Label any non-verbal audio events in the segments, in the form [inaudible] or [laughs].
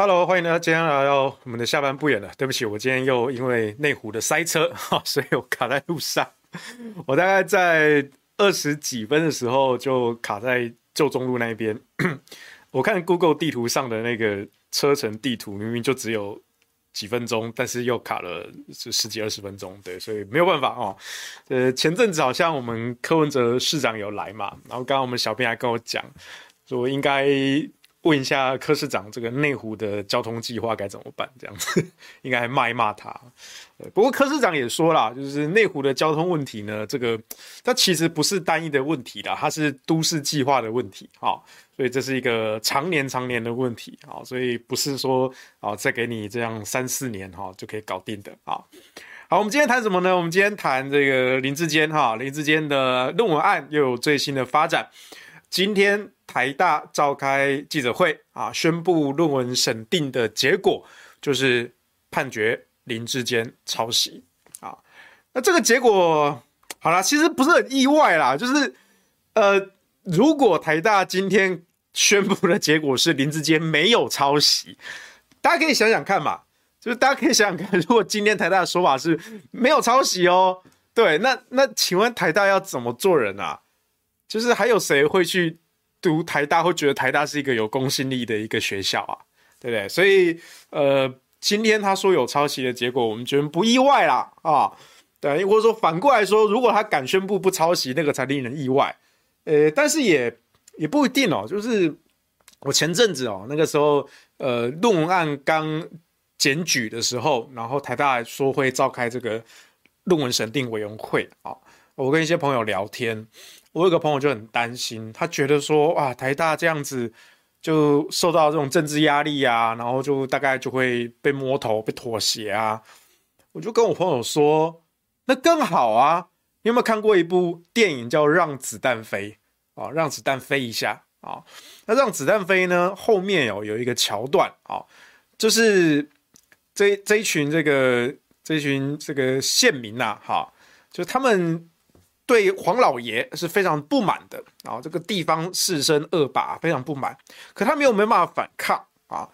？Hello，欢迎大家今天来到我们的下班不远了。对不起，我今天又因为内湖的塞车哈，[laughs] 所以我卡在路上。我大概在二十几分的时候就卡在旧中路那边。[clears throat] 我看 Google 地图上的那个车程地图，明明就只有几分钟，但是又卡了十几二十分钟。对，所以没有办法哦。呃，前阵子好像我们柯文哲市长有来嘛，然后刚刚我们小编还跟我讲说应该。问一下柯市长，这个内湖的交通计划该怎么办？这样子 [laughs] 应该还骂一骂他。不过柯市长也说了，就是内湖的交通问题呢，这个它其实不是单一的问题啦，它是都市计划的问题啊，所以这是一个常年常年的问题啊，所以不是说啊再给你这样三四年哈就可以搞定的啊。好，我们今天谈什么呢？我们今天谈这个林志坚哈，林志坚的论文案又有最新的发展。今天台大召开记者会啊，宣布论文审定的结果，就是判决林志坚抄袭啊。那这个结果好啦，其实不是很意外啦，就是呃，如果台大今天宣布的结果是林志坚没有抄袭，大家可以想想看嘛，就是大家可以想想看，[laughs] 如果今天台大的说法是没有抄袭哦，对，那那请问台大要怎么做人啊？就是还有谁会去读台大，会觉得台大是一个有公信力的一个学校啊？对不对？所以呃，今天他说有抄袭的结果，我们觉得不意外啦啊。对，或者说反过来说，如果他敢宣布不抄袭，那个才令人意外。呃，但是也也不一定哦。就是我前阵子哦，那个时候呃，论文案刚检举的时候，然后台大说会召开这个论文审定委员会啊。我跟一些朋友聊天。我有个朋友就很担心，他觉得说啊，台大这样子就受到这种政治压力啊，然后就大概就会被摸头、被妥协啊。我就跟我朋友说，那更好啊！你有没有看过一部电影叫《让子弹飞》啊？让子弹飞一下啊！那让子弹飞呢？后面有有一个桥段啊，就是这这一群这个这一群这个县民呐，哈，就他们。对黄老爷是非常不满的啊！这个地方士绅恶霸非常不满，可他没有没办法反抗啊。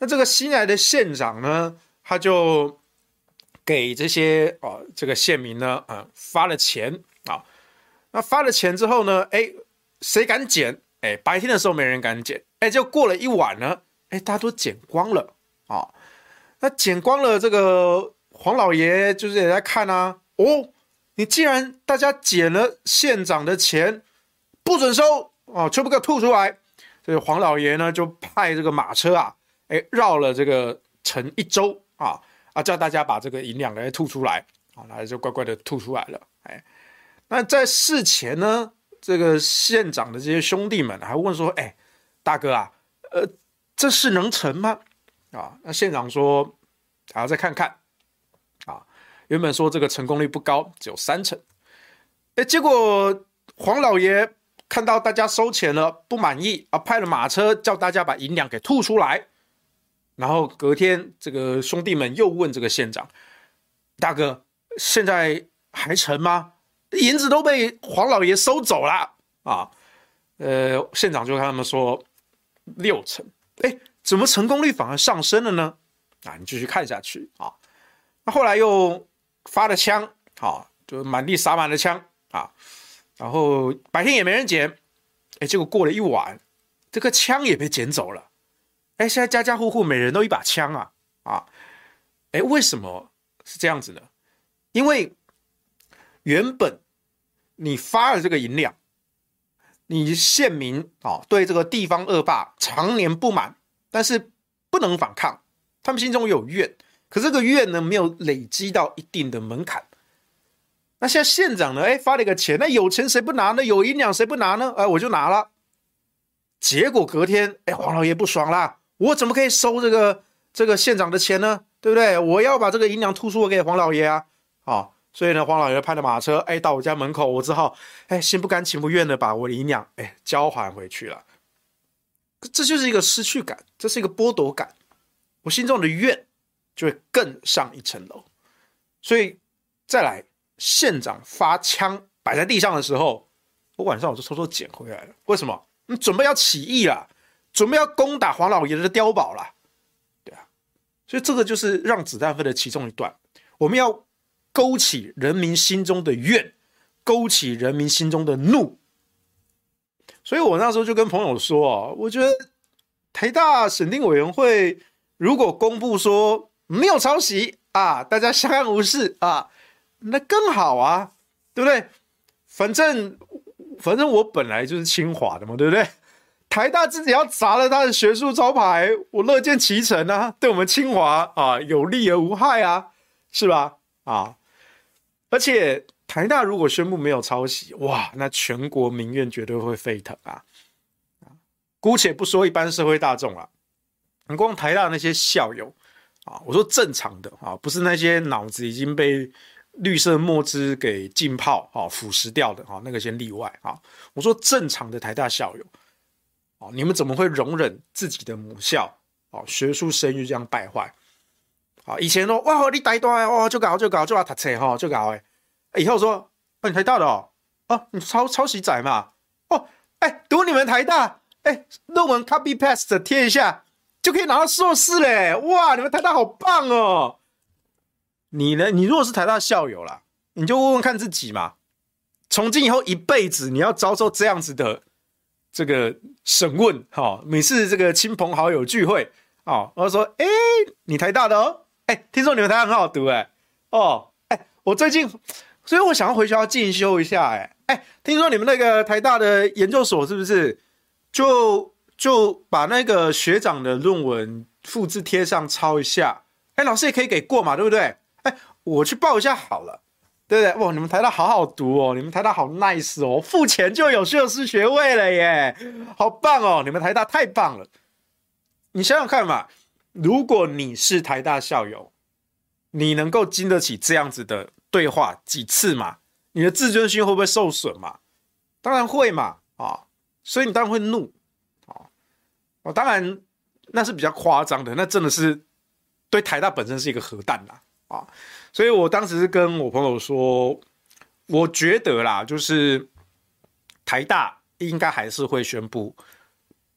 那这个新来的县长呢，他就给这些啊这个县民呢啊发了钱啊。那发了钱之后呢，哎，谁敢捡？哎，白天的时候没人敢捡，哎，就过了一晚呢，哎，大家都捡光了啊。那捡光了，这个黄老爷就是也在看啊，哦。你既然大家捡了县长的钱，不准收哦，全部给吐出来。所以黄老爷呢就派这个马车啊，哎，绕了这个城一周啊啊，叫大家把这个银两给吐出来啊，然后就乖乖的吐出来了。哎，那在事前呢，这个县长的这些兄弟们还问说：“哎，大哥啊，呃，这事能成吗？”啊，那县长说：“还要再看看。”原本说这个成功率不高，只有三成。哎，结果黄老爷看到大家收钱了，不满意啊，派了马车叫大家把银两给吐出来。然后隔天，这个兄弟们又问这个县长：“大哥，现在还成吗？银子都被黄老爷收走了啊！”呃，县长就跟他们说：“六成。”哎，怎么成功率反而上升了呢？啊，你继续看下去啊。那后来又。发了枪，好，就满地撒满了枪啊，然后白天也没人捡，哎，结果过了一晚，这个枪也被捡走了，哎，现在家家户户每人都一把枪啊，啊，哎，为什么是这样子呢？因为原本你发了这个银两，你县民啊对这个地方恶霸常年不满，但是不能反抗，他们心中有怨。可这个怨呢，没有累积到一定的门槛，那现在县长呢？哎，发了一个钱，那有钱谁不拿呢？有营养谁不拿呢？哎，我就拿了。结果隔天，哎，黄老爷不爽啦，我怎么可以收这个这个县长的钱呢？对不对？我要把这个营养突出给黄老爷啊！啊，所以呢，黄老爷派了马车，哎，到我家门口，我只好哎，心不甘情不愿的把我的营养哎交还回去了。这就是一个失去感，这是一个剥夺感，我心中的怨就会更上一层楼。所以再来，县长发枪摆在地上的时候，我晚上我就偷偷捡回来了。为什么？你准备要起义了，准备要攻打黄老爷的碉堡了。对啊所以这个就是让子弹飞的其中一段，我们要勾起人民心中的怨，勾起人民心中的怒。所以我那时候就跟朋友说啊，我觉得台大审定委员会如果公布说没有抄袭啊，大家相安无事啊，那更好啊，对不对？反正反正我本来就是清华的嘛，对不对？台大自己要砸了他的学术招牌，我乐见其成啊，对我们清华啊有利而无害啊，是吧？啊，而且台大如果宣布没有抄袭，哇，那全国民怨绝对会沸腾啊！姑且不说一般社会大众啊，你光台大那些校友啊，我说正常的啊，不是那些脑子已经被绿色墨汁给浸泡啊腐蚀掉的啊，那个先例外啊。我说正常的台大校友。哦，你们怎么会容忍自己的母校哦学术声誉这样败坏？啊，以前说哇，你台大哦，就搞就搞就要读册哈，就搞哎，以后说，哦，你台大的哦，哦，你抄抄袭仔嘛，哦，哎，读你们台大，哎，论文 copy paste 贴一下就可以拿到硕士嘞，哇，你们台大好棒哦！你呢？你如果是台大校友啦，你就问问看自己嘛，从今以后一辈子你要遭受这样子的。这个审问，哈，每次这个亲朋好友聚会，啊，我说，哎，你台大的哦，哎，听说你们台大很好读，哎，哦，哎，我最近，所以我想要回学校进修一下，哎，哎，听说你们那个台大的研究所是不是，就就把那个学长的论文复制贴上抄一下，哎，老师也可以给过嘛，对不对？哎，我去报一下好了。对不对？哇，你们台大好好读哦，你们台大好 nice 哦，付钱就有硕士学位了耶，好棒哦！你们台大太棒了。你想想看嘛，如果你是台大校友，你能够经得起这样子的对话几次嘛？你的自尊心会不会受损嘛？当然会嘛，啊，所以你当然会怒。我当然那是比较夸张的，那真的是对台大本身是一个核弹呐，啊。所以我当时是跟我朋友说，我觉得啦，就是台大应该还是会宣布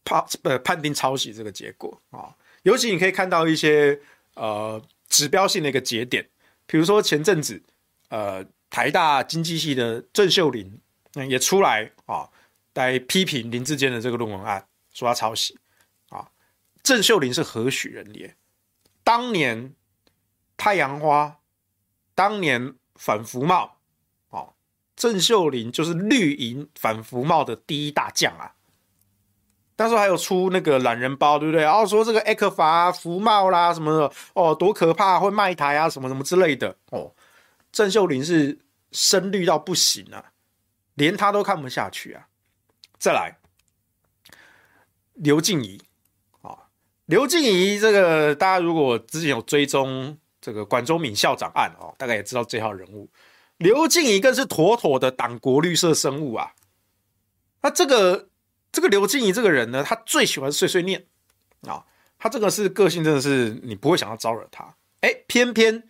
判呃判定抄袭这个结果啊。尤其你可以看到一些呃指标性的一个节点，比如说前阵子呃台大经济系的郑秀琳也出来啊来批评林志坚的这个论文案，说他抄袭。郑秀琳是何许人也？当年太阳花。当年反服贸，哦，郑秀琳就是绿营反服贸的第一大将啊。当时还有出那个懒人包，对不对？然后说这个 ECFA 服贸啦什么的，哦，多可怕，会卖台啊，什么什么之类的。哦，郑秀琳是深绿到不行啊，连他都看不下去啊。再来，刘静怡，刘静怡这个大家如果之前有追踪。这个管中闵校长案哦，大概也知道这号人物。刘静怡更是妥妥的党国绿色生物啊。那这个这个刘静怡这个人呢，他最喜欢碎碎念啊。他这个是个性，真的是你不会想要招惹他。哎，偏偏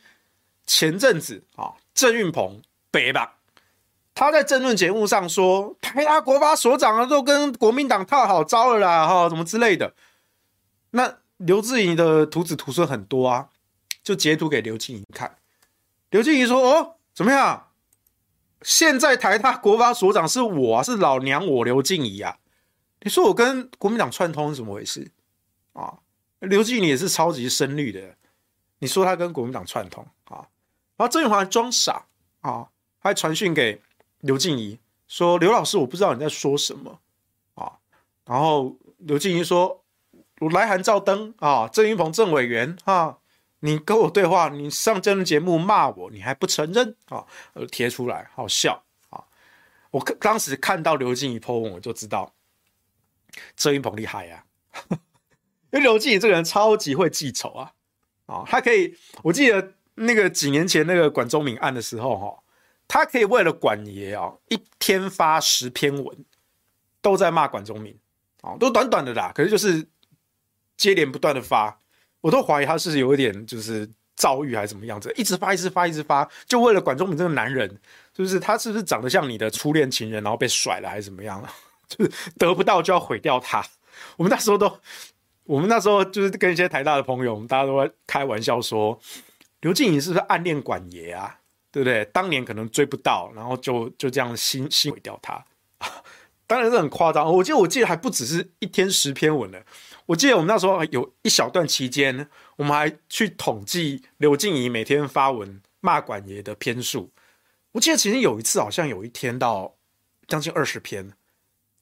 前阵子啊，郑运鹏北吧，他在政论节目上说，台大国发所长啊，都跟国民党套好招了啦，哈，什么之类的。那刘静怡的徒子徒孙很多啊。就截图给刘静怡看，刘静怡说：“哦，怎么样？现在台大国发所长是我，是老娘我刘静怡啊！你说我跟国民党串通是怎么回事啊？刘静怡也是超级深绿的，你说他跟国民党串通啊？然后郑运鹏还装傻啊，还传讯给刘静怡说：刘老师，我不知道你在说什么啊？然后刘静怡说：我来函照登啊，郑云鹏郑委员啊。”你跟我对话，你上真人节目骂我，你还不承认啊？呃，贴出来好笑啊！我当时看到刘静怡 po 文，我就知道郑云鹏厉害呀、啊，[laughs] 因为刘静怡这个人超级会记仇啊！啊，他可以，我记得那个几年前那个管中闵案的时候，哈，他可以为了管爷啊，一天发十篇文，都在骂管中闵，啊，都短短的啦，可是就是接连不断的发。我都怀疑他是有一点就是躁郁还是怎么样子，一直发，一直发，一直发，就为了管中明这个男人，就是他是不是长得像你的初恋情人，然后被甩了还是怎么样？[laughs] 就是得不到就要毁掉他。我们那时候都，我们那时候就是跟一些台大的朋友，我们大家都会开玩笑说，刘静怡是不是暗恋管爷啊？对不对？当年可能追不到，然后就就这样心心毁掉他。[laughs] 当然是很夸张，我记得我记得还不只是一天十篇文呢。我记得我们那时候有一小段期间，我们还去统计刘静怡每天发文骂管爷的篇数。我记得其实有一次好像有一天到将近二十篇，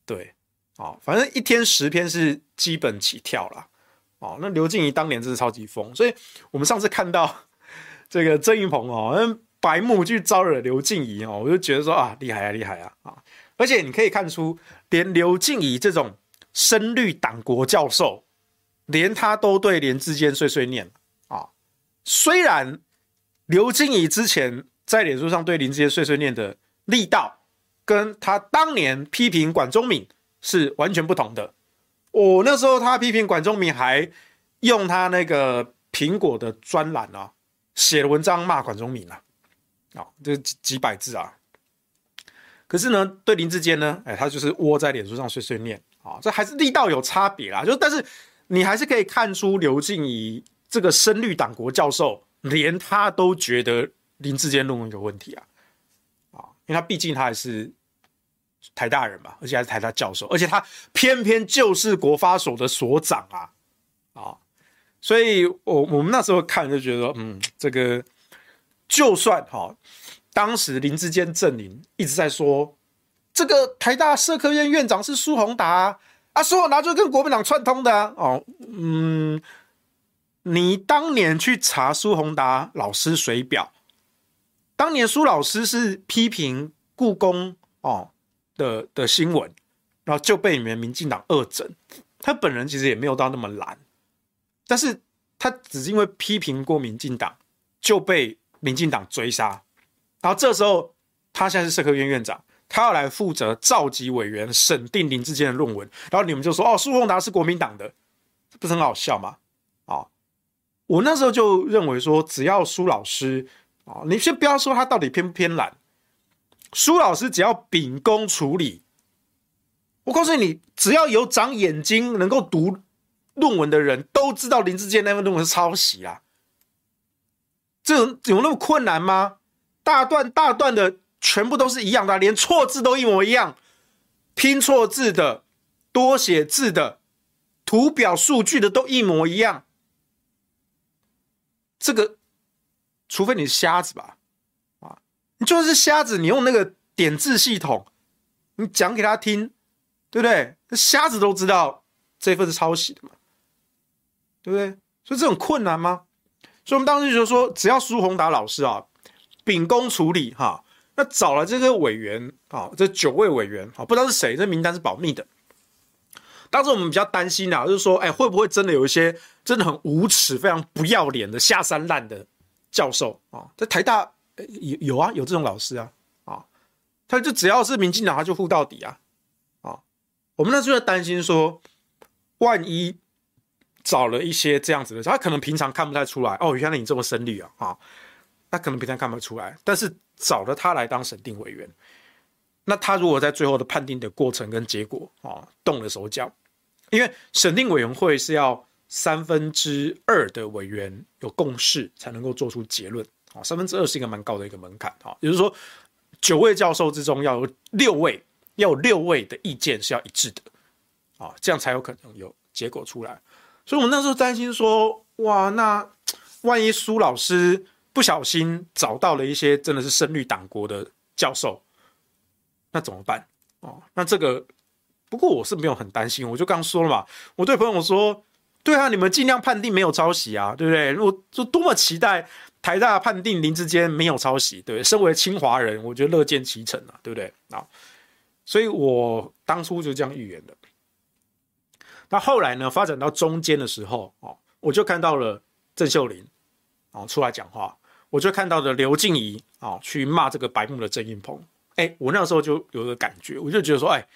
对，哦，反正一天十篇是基本起跳了。哦，那刘静怡当年真是超级疯，所以我们上次看到 [laughs] 这个郑云鹏哦，白目去招惹刘静怡哦，我就觉得说啊，厉害啊，厉害啊啊！而且你可以看出，连刘静怡这种。深绿党国教授，连他都对连志坚碎碎念啊！虽然刘静怡之前在脸书上对林志坚碎碎念的力道，跟他当年批评管中闵是完全不同的。我那时候他批评管中闵，还用他那个苹果的专栏啊，写了文章骂管中闵啊，啊，这几几百字啊。可是呢，对林志坚呢，哎，他就是窝在脸书上碎碎念。啊，这还是力道有差别啦，就但是你还是可以看出刘静怡这个深绿党国教授，连他都觉得林志坚论文有问题啊，啊，因为他毕竟他还是台大人嘛，而且还是台大教授，而且他偏偏就是国发所的所长啊，啊，所以我我们那时候看就觉得，嗯，这个就算哈，当时林志坚阵营一直在说。这个台大社科院院长是苏宏达啊，苏宏达就跟国民党串通的，哦，嗯，你当年去查苏宏达老师水表，当年苏老师是批评故宫哦的的新闻，然后就被你们民进党恶整，他本人其实也没有到那么懒，但是他只是因为批评过民进党，就被民进党追杀，然后这时候他现在是社科院院长。他要来负责召集委员审定林志坚的论文，然后你们就说：“哦，苏宏达是国民党的，这不是很好笑吗？”啊、我那时候就认为说，只要苏老师啊、你先不要说他到底偏不偏蓝，苏老师只要秉公处理，我告诉你，只要有长眼睛能够读论文的人都知道林志坚那份论文是抄袭啊，这有那么困难吗？大段大段的。全部都是一样的，连错字都一模一样，拼错字的、多写字的、图表数据的都一模一样。这个，除非你是瞎子吧？啊，你就是瞎子，你用那个点字系统，你讲给他听，对不对？瞎子都知道这份是抄袭的嘛，对不对？所以这种困难吗？所以我们当时就说，只要苏宏达老师啊，秉公处理哈。那找了这个委员啊，这九位委员啊，不知道是谁，这名单是保密的。当时我们比较担心啊，就是说，哎，会不会真的有一些真的很无耻、非常不要脸的下三滥的教授啊？在台大有有啊，有这种老师啊，啊，他就只要是民进党，他就护到底啊，啊，我们那时候担心说，万一找了一些这样子的，他可能平常看不太出来，哦，原来你这么深绿啊，啊，他可能平常看不出来，但是。找了他来当审定委员，那他如果在最后的判定的过程跟结果啊动了手脚，因为审定委员会是要三分之二的委员有共识才能够做出结论啊，三分之二是一个蛮高的一个门槛啊，也就是说九位教授之中要有六位要有六位的意见是要一致的啊，这样才有可能有结果出来。所以我们那时候担心说，哇，那万一苏老师。不小心找到了一些真的是深绿党国的教授，那怎么办？哦，那这个不过我是没有很担心，我就刚说了嘛，我对朋友说，对啊，你们尽量判定没有抄袭啊，对不对？我就多么期待台大判定林志坚没有抄袭，对对？身为清华人，我觉得乐见其成啊，对不对？啊，所以我当初就这样预言的。那后来呢，发展到中间的时候，哦，我就看到了郑秀玲，哦，出来讲话，我就看到了刘静怡，哦，去骂这个白目的郑运鹏。哎，我那时候就有个感觉，我就觉得说，哎。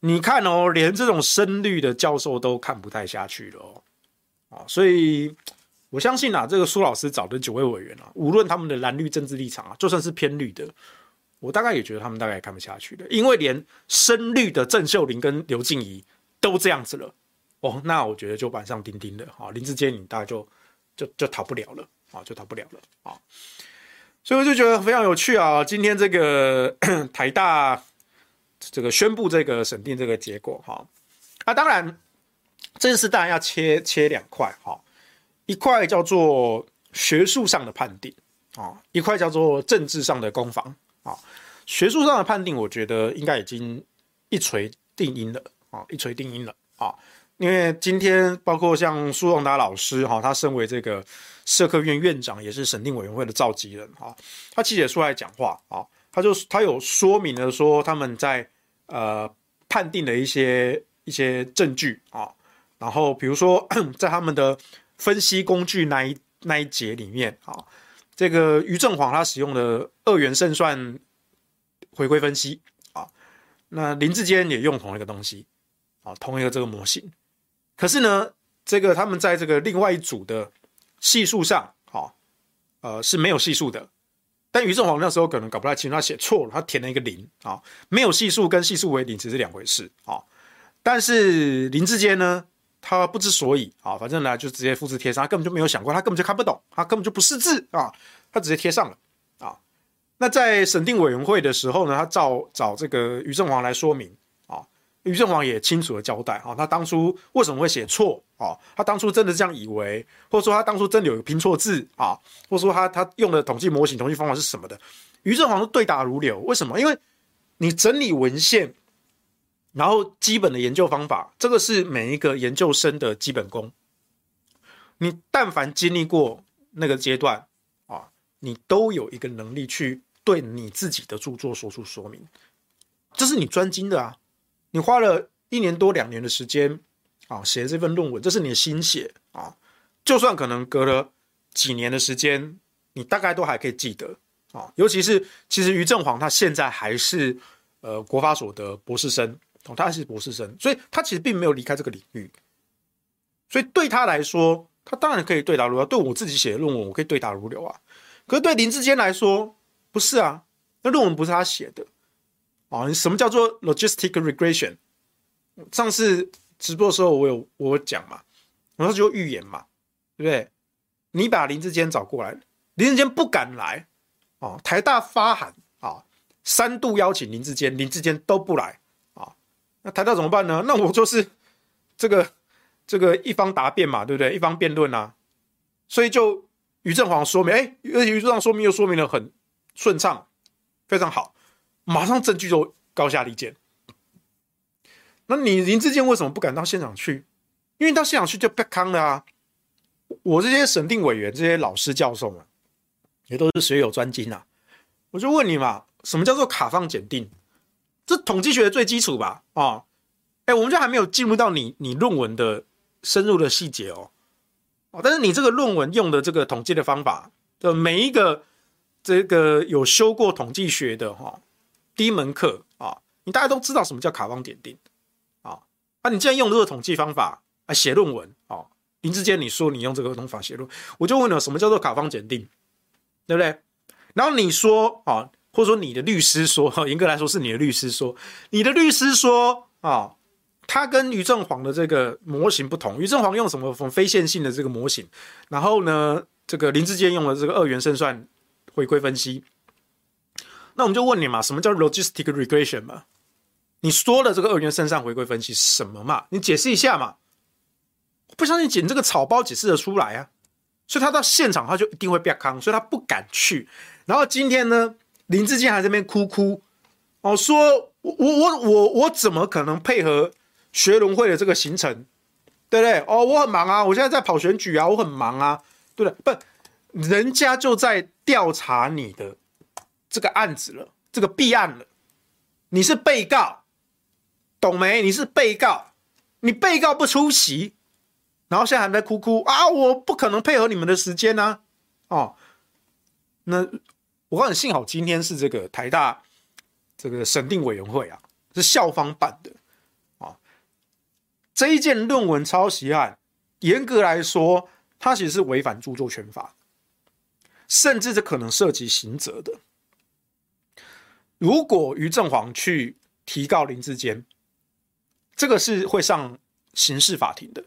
你看哦，连这种深绿的教授都看不太下去了哦，啊，所以我相信啊，这个苏老师找的九位委员啊，无论他们的蓝绿政治立场啊，就算是偏绿的，我大概也觉得他们大概也看不下去的，因为连深绿的郑秀玲跟刘静怡都这样子了哦，那我觉得就板上钉钉的啊，林志坚你大概就就就逃不了了啊，就逃不了了啊，所以我就觉得非常有趣啊，今天这个 [coughs] 台大。这个宣布这个审定这个结果哈，啊，当然这件事当然要切切两块哈，一块叫做学术上的判定啊，一块叫做政治上的攻防啊。学术上的判定，我觉得应该已经一锤定音了啊，一锤定音了啊。因为今天包括像苏荣达老师哈，他身为这个社科院院长，也是审定委员会的召集人哈，他其实也出来讲话啊。他就他有说明了说他们在呃判定的一些一些证据啊，然后比如说 [clears throat] 在他们的分析工具那一那一节里面啊，这个于正煌他使用的二元胜算回归分析啊，那林志坚也用同一个东西啊，同一个这个模型，可是呢，这个他们在这个另外一组的系数上啊，呃是没有系数的。但于正煌那时候可能搞不太清楚，他写错了，他填了一个零啊，没有系数跟系数为零只是两回事啊。但是林志坚呢，他不知所以啊，反正呢就直接复制贴上，他根本就没有想过，他根本就看不懂，他根本就不识字啊，他直接贴上了啊。那在审定委员会的时候呢，他找找这个于正煌来说明。于正煌也清楚的交代啊，他当初为什么会写错啊？他当初真的这样以为，或者说他当初真的有拼错字啊？或者说他他用的统计模型、统计方法是什么的？于正煌都对答如流。为什么？因为你整理文献，然后基本的研究方法，这个是每一个研究生的基本功。你但凡经历过那个阶段啊，你都有一个能力去对你自己的著作说出说明，这是你专精的啊。你花了一年多两年的时间啊，写这份论文，这是你的心血啊。就算可能隔了几年的时间，你大概都还可以记得啊。尤其是其实于正煌他现在还是呃国法所的博士生，他还是博士生，所以他其实并没有离开这个领域。所以对他来说，他当然可以对答如流。对我自己写的论文，我可以对答如流啊。可是对林志坚来说，不是啊，那论文不是他写的。啊，什么叫做 logistic regression？上次直播的时候我有我讲嘛，然后就预言嘛，对不对？你把林志坚找过来，林志坚不敢来啊，台大发函啊，三度邀请林志坚，林志坚都不来啊，那台大怎么办呢？那我就是这个这个一方答辩嘛，对不对？一方辩论啊，所以就于正煌说明，哎，而且于正煌说明又说明得很顺畅，非常好。马上证据就高下立见。那你林志坚为什么不敢到现场去？因为到现场去就被坑了啊！我这些审定委员、这些老师教授们，也都是学有专精啊。我就问你嘛，什么叫做卡方检定？这统计学的最基础吧？啊，哎，我们就还没有进入到你你论文的深入的细节哦。哦，但是你这个论文用的这个统计的方法的每一个这个有修过统计学的哈。第一门课啊，你大家都知道什么叫卡方检定啊？啊，你既然用这个统计方法来写论文啊，林志坚，你说你用这个方法写论，我就问了，什么叫做卡方检定，对不对？然后你说啊，或者说你的律师说，严格来说是你的律师说，你的律师说啊，他跟于正煌的这个模型不同，于正煌用什么非线性的这个模型，然后呢，这个林志坚用了这个二元胜算回归分析。那我们就问你嘛，什么叫 logistic regression 嘛？你说的这个二元胜算回归分析什么嘛？你解释一下嘛？不相信捡这个草包解释得出来啊！所以他到现场他就一定会被坑，所以他不敢去。然后今天呢，林志坚还在那边哭哭哦，说我我我我我怎么可能配合学伦会的这个行程对不对？哦，我很忙啊，我现在在跑选举啊，我很忙啊，对不对？不，人家就在调查你的这个案子了，这个弊案了，你是被告，懂没？你是被告，你被告不出席，然后现在还在哭哭啊，我不可能配合你们的时间呢，哦，那我告诉你，幸好今天是这个台大这个审定委员会啊，是校方办的啊。这一件论文抄袭案，严格来说，它其实是违反著作权法，甚至这可能涉及刑责的。如果于正煌去提告林志坚，这个是会上刑事法庭的，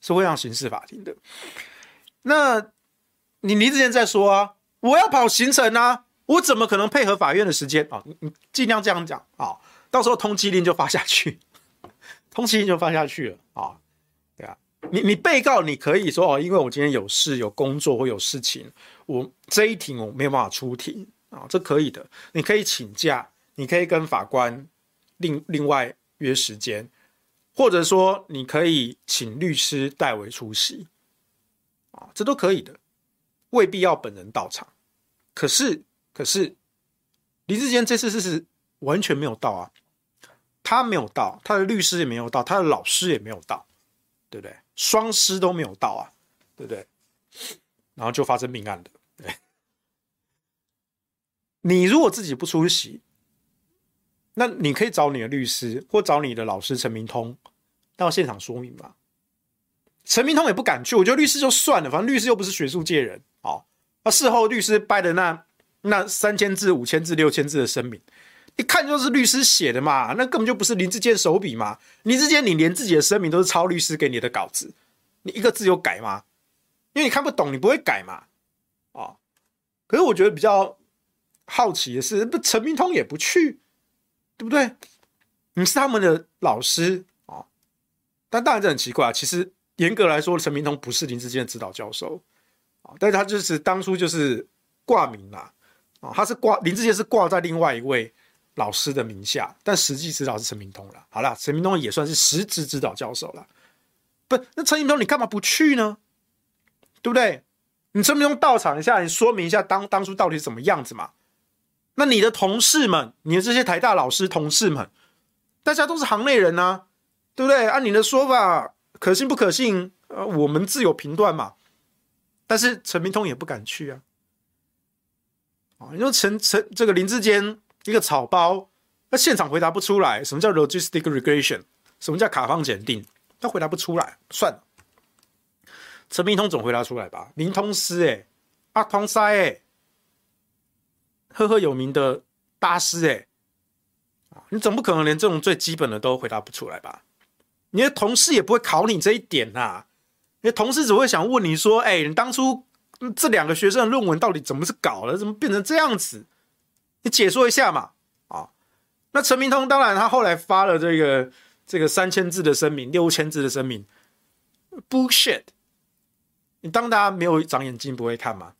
是会上刑事法庭的。那你林志坚在说啊，我要跑行程啊，我怎么可能配合法院的时间啊？你尽量这样讲啊，到时候通缉令就发下去。[laughs] 通缉令就发下去了啊，对啊，你你被告你可以说哦，因为我今天有事有工作或有事情，我这一庭我没有办法出庭啊，这可以的，你可以请假，你可以跟法官另另外约时间，或者说你可以请律师代为出席啊，这都可以的，未必要本人到场。可是可是林志坚这次是是完全没有到啊。他没有到，他的律师也没有到，他的老师也没有到，对不对？双师都没有到啊，对不对？然后就发生命案了。你如果自己不出席，那你可以找你的律师或找你的老师陈明通到现场说明嘛。陈明通也不敢去，我觉得律师就算了，反正律师又不是学术界人，哦，那事后律师掰的那那三千字、五千字、六千字的声明。一看就是律师写的嘛，那根本就不是林志坚手笔嘛。林志坚，你连自己的声明都是抄律师给你的稿子，你一个字有改吗？因为你看不懂，你不会改嘛。哦，可是我觉得比较好奇的是，不陈明通也不去，对不对？你是他们的老师哦，但当然这很奇怪。其实严格来说，陈明通不是林志坚的指导教授啊，但是他就是当初就是挂名啦，啊，他是挂林志坚是挂在另外一位。老师的名下，但实际指导是陈明通了。好了，陈明通也算是实质指导教授了。不，那陈明通你干嘛不去呢？对不对？你陈明通到场一下，你说明一下当当初到底是怎么样子嘛？那你的同事们，你的这些台大老师同事们，大家都是行内人啊，对不对？按你的说法，可信不可信？呃，我们自有评断嘛。但是陈明通也不敢去啊。啊，你说陈陈这个林志坚。一个草包，那现场回答不出来，什么叫 logistic regression？什么叫卡方检定？他回答不出来，算了。陈明通总回答出来吧？林通师，哎，阿通塞，哎，赫赫有名的大师，哎，你总不可能连这种最基本的都回答不出来吧？你的同事也不会考你这一点呐，你的同事只会想问你说，哎，你当初这两个学生的论文到底怎么是搞的？怎么变成这样子？你解说一下嘛，啊，那陈明通当然他后来发了这个这个三千字的声明，六千字的声明，bullshit！你当大家没有长眼睛不会看吗？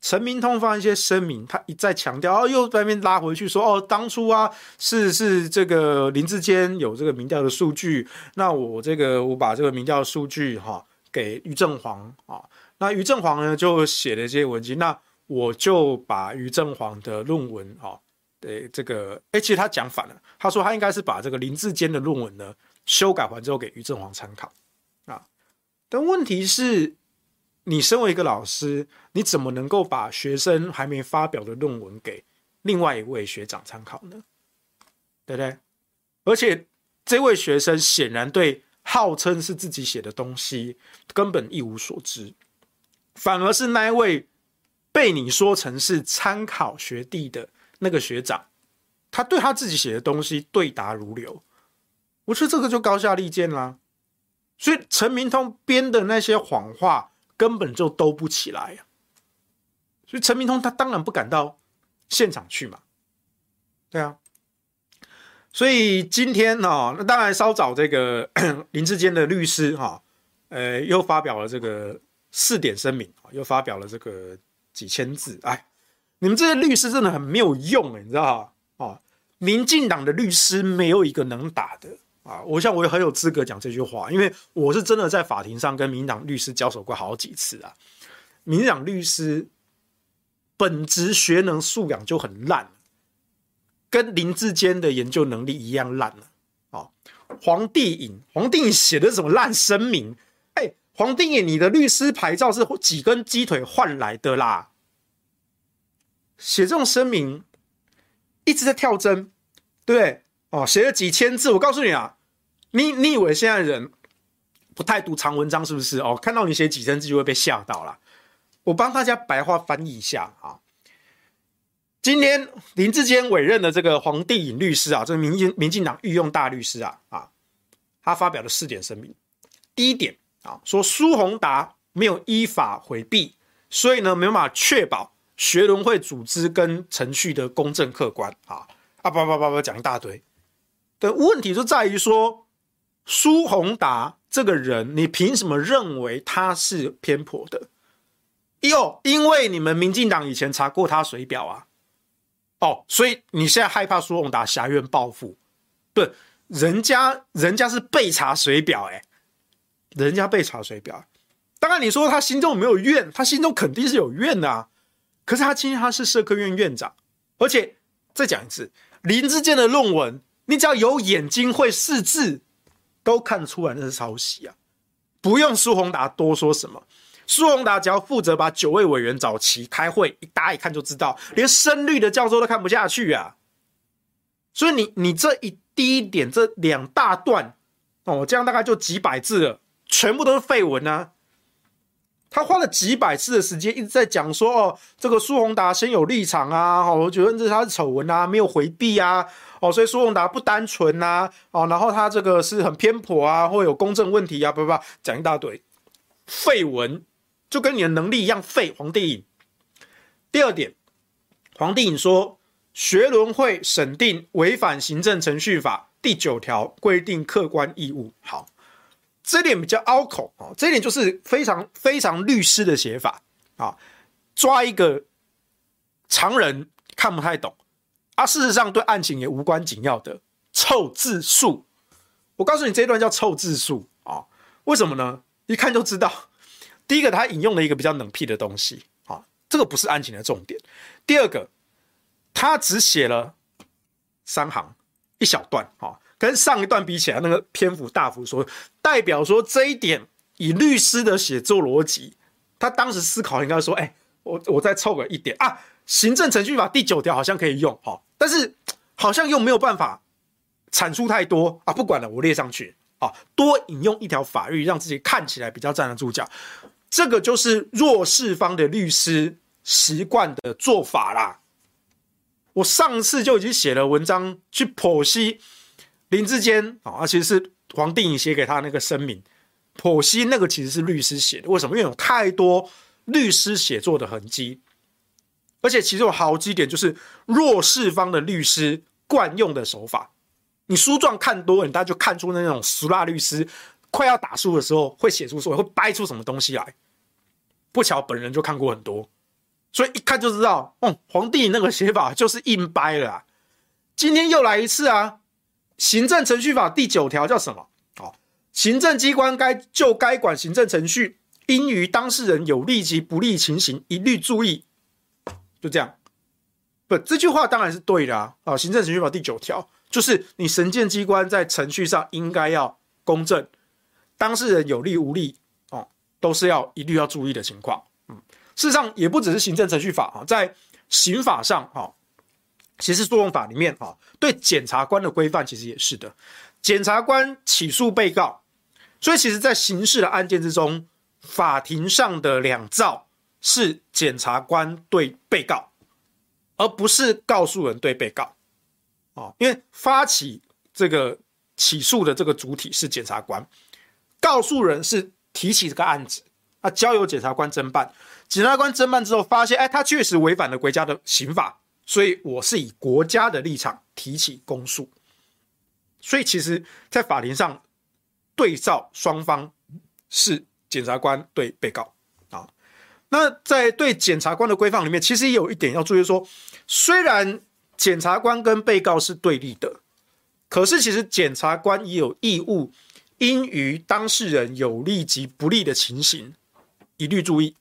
陈明通发一些声明，他一再强调，哦，又在那边拉回去说，哦，当初啊是是这个林志坚有这个民调的数据，那我这个我把这个民调的数据哈、给于正煌啊，那于正煌呢就写了这些文集，那。我就把于正煌的论文啊，对这个，哎，其实他讲反了。他说他应该是把这个林志坚的论文呢修改完之后给于正煌参考啊。但问题是，你身为一个老师，你怎么能够把学生还没发表的论文给另外一位学长参考呢？对不对？而且这位学生显然对号称是自己写的东西根本一无所知，反而是那一位。被你说成是参考学弟的那个学长，他对他自己写的东西对答如流，我觉得这个就高下立见啦。所以陈明通编的那些谎话根本就兜不起来呀。所以陈明通他当然不敢到现场去嘛。对啊，所以今天哦，那当然稍早这个 [coughs] 林志坚的律师哈，呃，又发表了这个四点声明，又发表了这个。几千字，哎，你们这些律师真的很没有用，你知道吗？哦，民进党的律师没有一个能打的，啊，我想我也很有资格讲这句话，因为我是真的在法庭上跟民党律师交手过好几次啊。民党律师本职学能素养就很烂，跟林志坚的研究能力一样烂了。啊，黄帝颖，黄帝颖写的什么烂声明？哎，黄帝颖，你的律师牌照是几根鸡腿换来的啦？写这种声明，一直在跳针，对不对？哦，写了几千字，我告诉你啊，你你以为现在人不太读长文章是不是？哦，看到你写几千字就会被吓到了。我帮大家白话翻译一下啊。今天林志坚委任的这个黄帝颖律师啊，这个民进民进党御用大律师啊啊，他发表了四点声明。第一点啊，说苏宏达没有依法回避，所以呢没有办法确保学伦会组织跟程序的公正客观啊啊叭叭叭叭讲一大堆。的问题就在于说，苏宏达这个人，你凭什么认为他是偏颇的？哟，因为你们民进党以前查过他水表啊，哦，所以你现在害怕苏宏达挟怨报复？不，人家人家是被查水表，欸，哎，人家被查水表。当然你说他心中没有怨，他心中肯定是有怨的啊。可是他今天他是社科院院长，而且再讲一次，林志健的论文。你只要有眼睛会识字，都看出来那是抄袭啊！不用苏宏达多说什么，苏宏达只要负责把九位委员找齐开会，一大家一看就知道，连深绿的教授都看不下去啊！所以你你这一第一点这两大段哦，这样大概就几百字了，全部都是废文啊！他花了几百次的时间一直在讲说哦，这个苏宏达先有立场啊，哦，我觉得这是他的丑闻啊，没有回避啊，哦，所以苏宏达不单纯呐，哦，然后他这个是很偏颇啊，或有公正问题啊，不不，讲一大堆废文，就跟你的能力一样废。黄帝颖。第二点，黄帝颖说学伦会审定违反行政程序法第九条规定客观义务，好。这点比较拗口啊，这点就是非常非常律师的写法啊，抓一个常人看不太懂啊，事实上对案情也无关紧要的凑字数。我告诉你，这一段叫凑字数啊，为什么呢？一看就知道，第一个他引用了一个比较冷僻的东西啊，这个不是案情的重点。第二个，他只写了三行一小段啊。跟上一段比起来，那个篇幅大幅缩，代表说这一点以律师的写作逻辑，他当时思考应该说：哎，我我再凑个一点啊，行政程序法第九条好像可以用哈，但是好像又没有办法阐述太多啊，不管了，我列上去啊，多引用一条法律，让自己看起来比较站得住脚，这个就是弱势方的律师习惯的做法啦。我上次就已经写了文章去剖析。林志坚啊，其实是黄定颖写给他那个声明，剖析那个其实是律师写的。为什么？因为有太多律师写作的痕迹，而且其中有好几点就是弱势方的律师惯用的手法。你书状看多了，你大家就看出那种俗辣律师快要打书的时候会写出说会掰出什么东西来。不巧本人就看过很多，所以一看就知道，哦，皇帝那个写法就是硬掰了啊。今天又来一次啊！行政程序法第九条叫什么？哦，行政机关该就该管行政程序，应于当事人有利及不利情形，一律注意。就这样，不，这句话当然是对的啊。啊，行政程序法第九条就是你审检机关在程序上应该要公正，当事人有利无利哦，都是要一律要注意的情况。嗯，事实上也不只是行政程序法啊，在刑法上哈。刑事诉讼法里面啊，对检察官的规范其实也是的。检察官起诉被告，所以其实，在刑事的案件之中，法庭上的两造是检察官对被告，而不是告诉人对被告。哦，因为发起这个起诉的这个主体是检察官，告诉人是提起这个案子，啊，交由检察官侦办。检察官侦办之后发现，哎，他确实违反了国家的刑法。所以我是以国家的立场提起公诉，所以其实，在法庭上对照双方是检察官对被告。那在对检察官的规范里面，其实也有一点要注意说，虽然检察官跟被告是对立的，可是其实检察官也有义务，应于当事人有利及不利的情形，一律注意。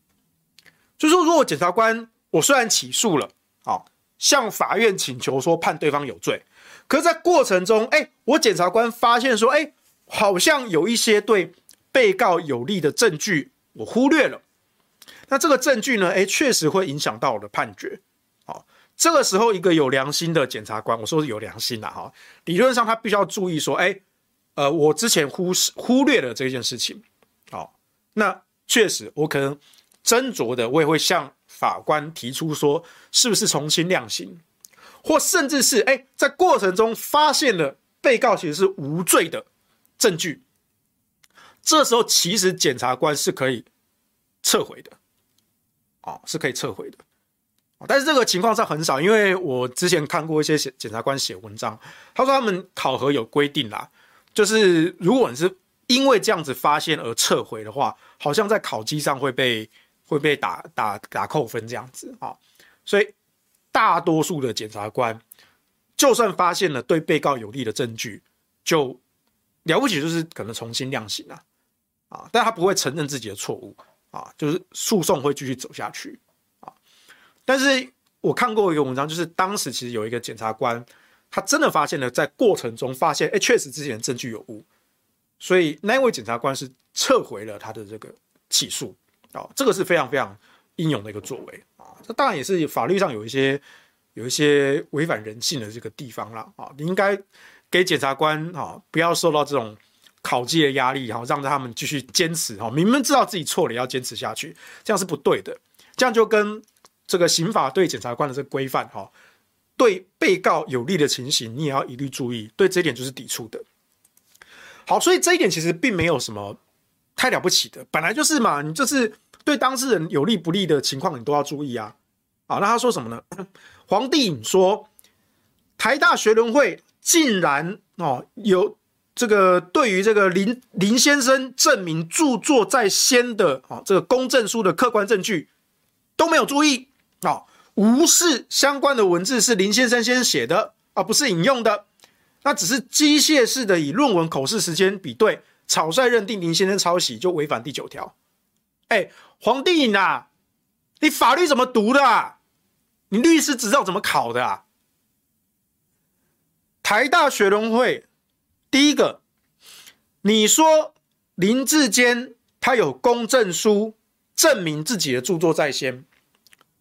就说，如果检察官我虽然起诉了，好，向法院请求说判对方有罪，可是在过程中，哎，我检察官发现说，哎，好像有一些对被告有利的证据我忽略了，那这个证据呢，哎，确实会影响到我的判决。好，这个时候一个有良心的检察官，我说是有良心的哈，理论上他必须要注意说，哎，呃，我之前忽视忽略了这件事情，好，那确实我可能。斟酌的，我也会向法官提出说，是不是从轻量刑，或甚至是哎，在过程中发现了被告其实是无罪的证据，这时候其实检察官是可以撤回的，哦，是可以撤回的，但是这个情况上很少，因为我之前看过一些检检察官写文章，他说他们考核有规定啦，就是如果你是因为这样子发现而撤回的话，好像在考绩上会被。会被打打打扣分这样子啊，所以大多数的检察官，就算发现了对被告有利的证据，就了不起就是可能重新量刑啊，啊，但他不会承认自己的错误啊，就是诉讼会继续走下去啊。但是我看过一个文章，就是当时其实有一个检察官，他真的发现了在过程中发现，哎，确实之前证据有误，所以那位检察官是撤回了他的这个起诉。啊、这个是非常非常英勇的一个作为啊！这当然也是法律上有一些有一些违反人性的这个地方了啊！你应该给检察官啊、不要受到这种考绩的压力哈、哦，让他们继续坚持哈、明明知道自己错了，也要坚持下去，这样是不对的。这样就跟这个刑法对检察官的这个规范哈，对被告有利的情形，你也要一律注意，对这一点就是抵触的。好，所以这一点其实并没有什么。太了不起的，本来就是嘛，你就是对当事人有利不利的情况，你都要注意啊。好，那他说什么呢？[coughs] 黄帝说，台大学伦会竟然哦有这个对于这个林林先生证明著作在先的啊这个公证书的客观证据都没有注意啊，无视相关的文字是林先生先写的，而不是引用的，那只是机械式的以论文口试时间比对。草率认定林先生抄袭就违反第九条。哎，黄帝颖啊，你法律怎么读的啊？你律师执照怎么考的啊？台大学伦会，第一个，你说林志坚他有公证书证明自己的著作在先，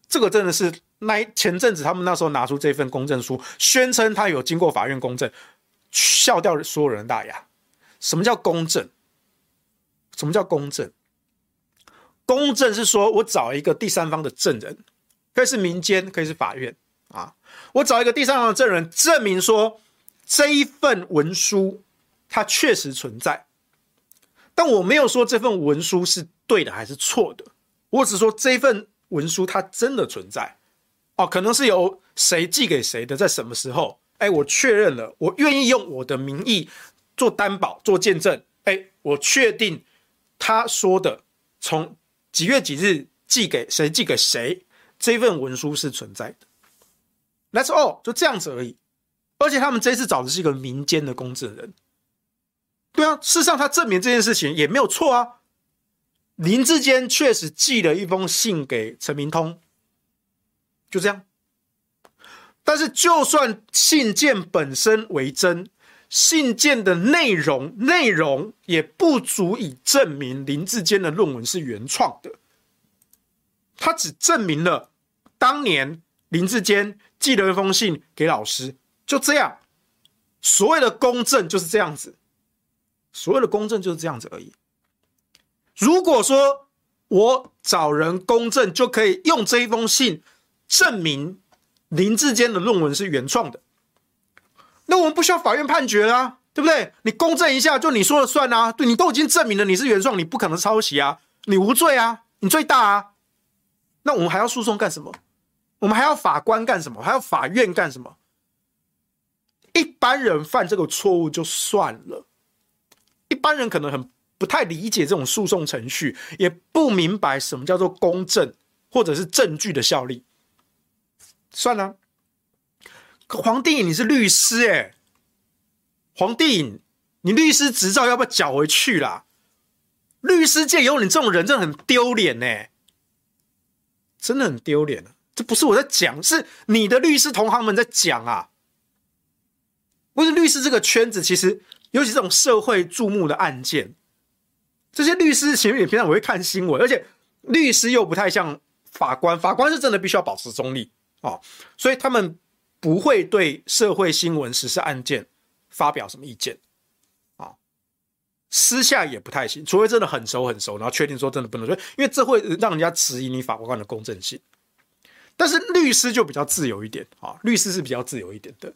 这个真的是那前阵子他们那时候拿出这份公证书，宣称他有经过法院公证，笑掉所有人大牙。什么叫公证？什么叫公证？公证是说我找一个第三方的证人，可以是民间，可以是法院啊。我找一个第三方的证人，证明说这一份文书它确实存在，但我没有说这份文书是对的还是错的，我只说这份文书它真的存在。哦，可能是由谁寄给谁的，在什么时候？哎，我确认了，我愿意用我的名义。做担保，做见证。哎，我确定他说的从几月几日寄给谁，寄给谁，这份文书是存在的。That's all，就这样子而已。而且他们这次找的是一个民间的公证人。对啊，事实上他证明这件事情也没有错啊。林志坚确实寄了一封信给陈明通，就这样。但是就算信件本身为真。信件的内容，内容也不足以证明林志坚的论文是原创的。他只证明了当年林志坚寄了一封信给老师，就这样。所谓的公正就是这样子，所谓的公正就是这样子而已。如果说我找人公证就可以用这一封信证明林志坚的论文是原创的。那我们不需要法院判决啊，对不对？你公证一下，就你说了算啊。对，你都已经证明了你是原创，你不可能抄袭啊，你无罪啊，你最大啊。那我们还要诉讼干什么？我们还要法官干什么？还要法院干什么？一般人犯这个错误就算了，一般人可能很不太理解这种诉讼程序，也不明白什么叫做公正或者是证据的效力。算了。黄帝，你是律师哎，黄帝，你律师执照要不要缴回去啦？律师界有你这种人，真的很丢脸呢，真的很丢脸啊！这不是我在讲，是你的律师同行们在讲啊。不是律师这个圈子，其实尤其这种社会注目的案件，这些律师其实也平常我会看新闻，而且律师又不太像法官，法官是真的必须要保持中立啊、哦，所以他们不会对社会新闻、实事案件发表什么意见啊、私下也不太行，除非真的很熟很熟，然后确定说真的不能说，因为这会让人家质疑你法官的公正性。但是律师就比较自由一点啊、律师是比较自由一点的。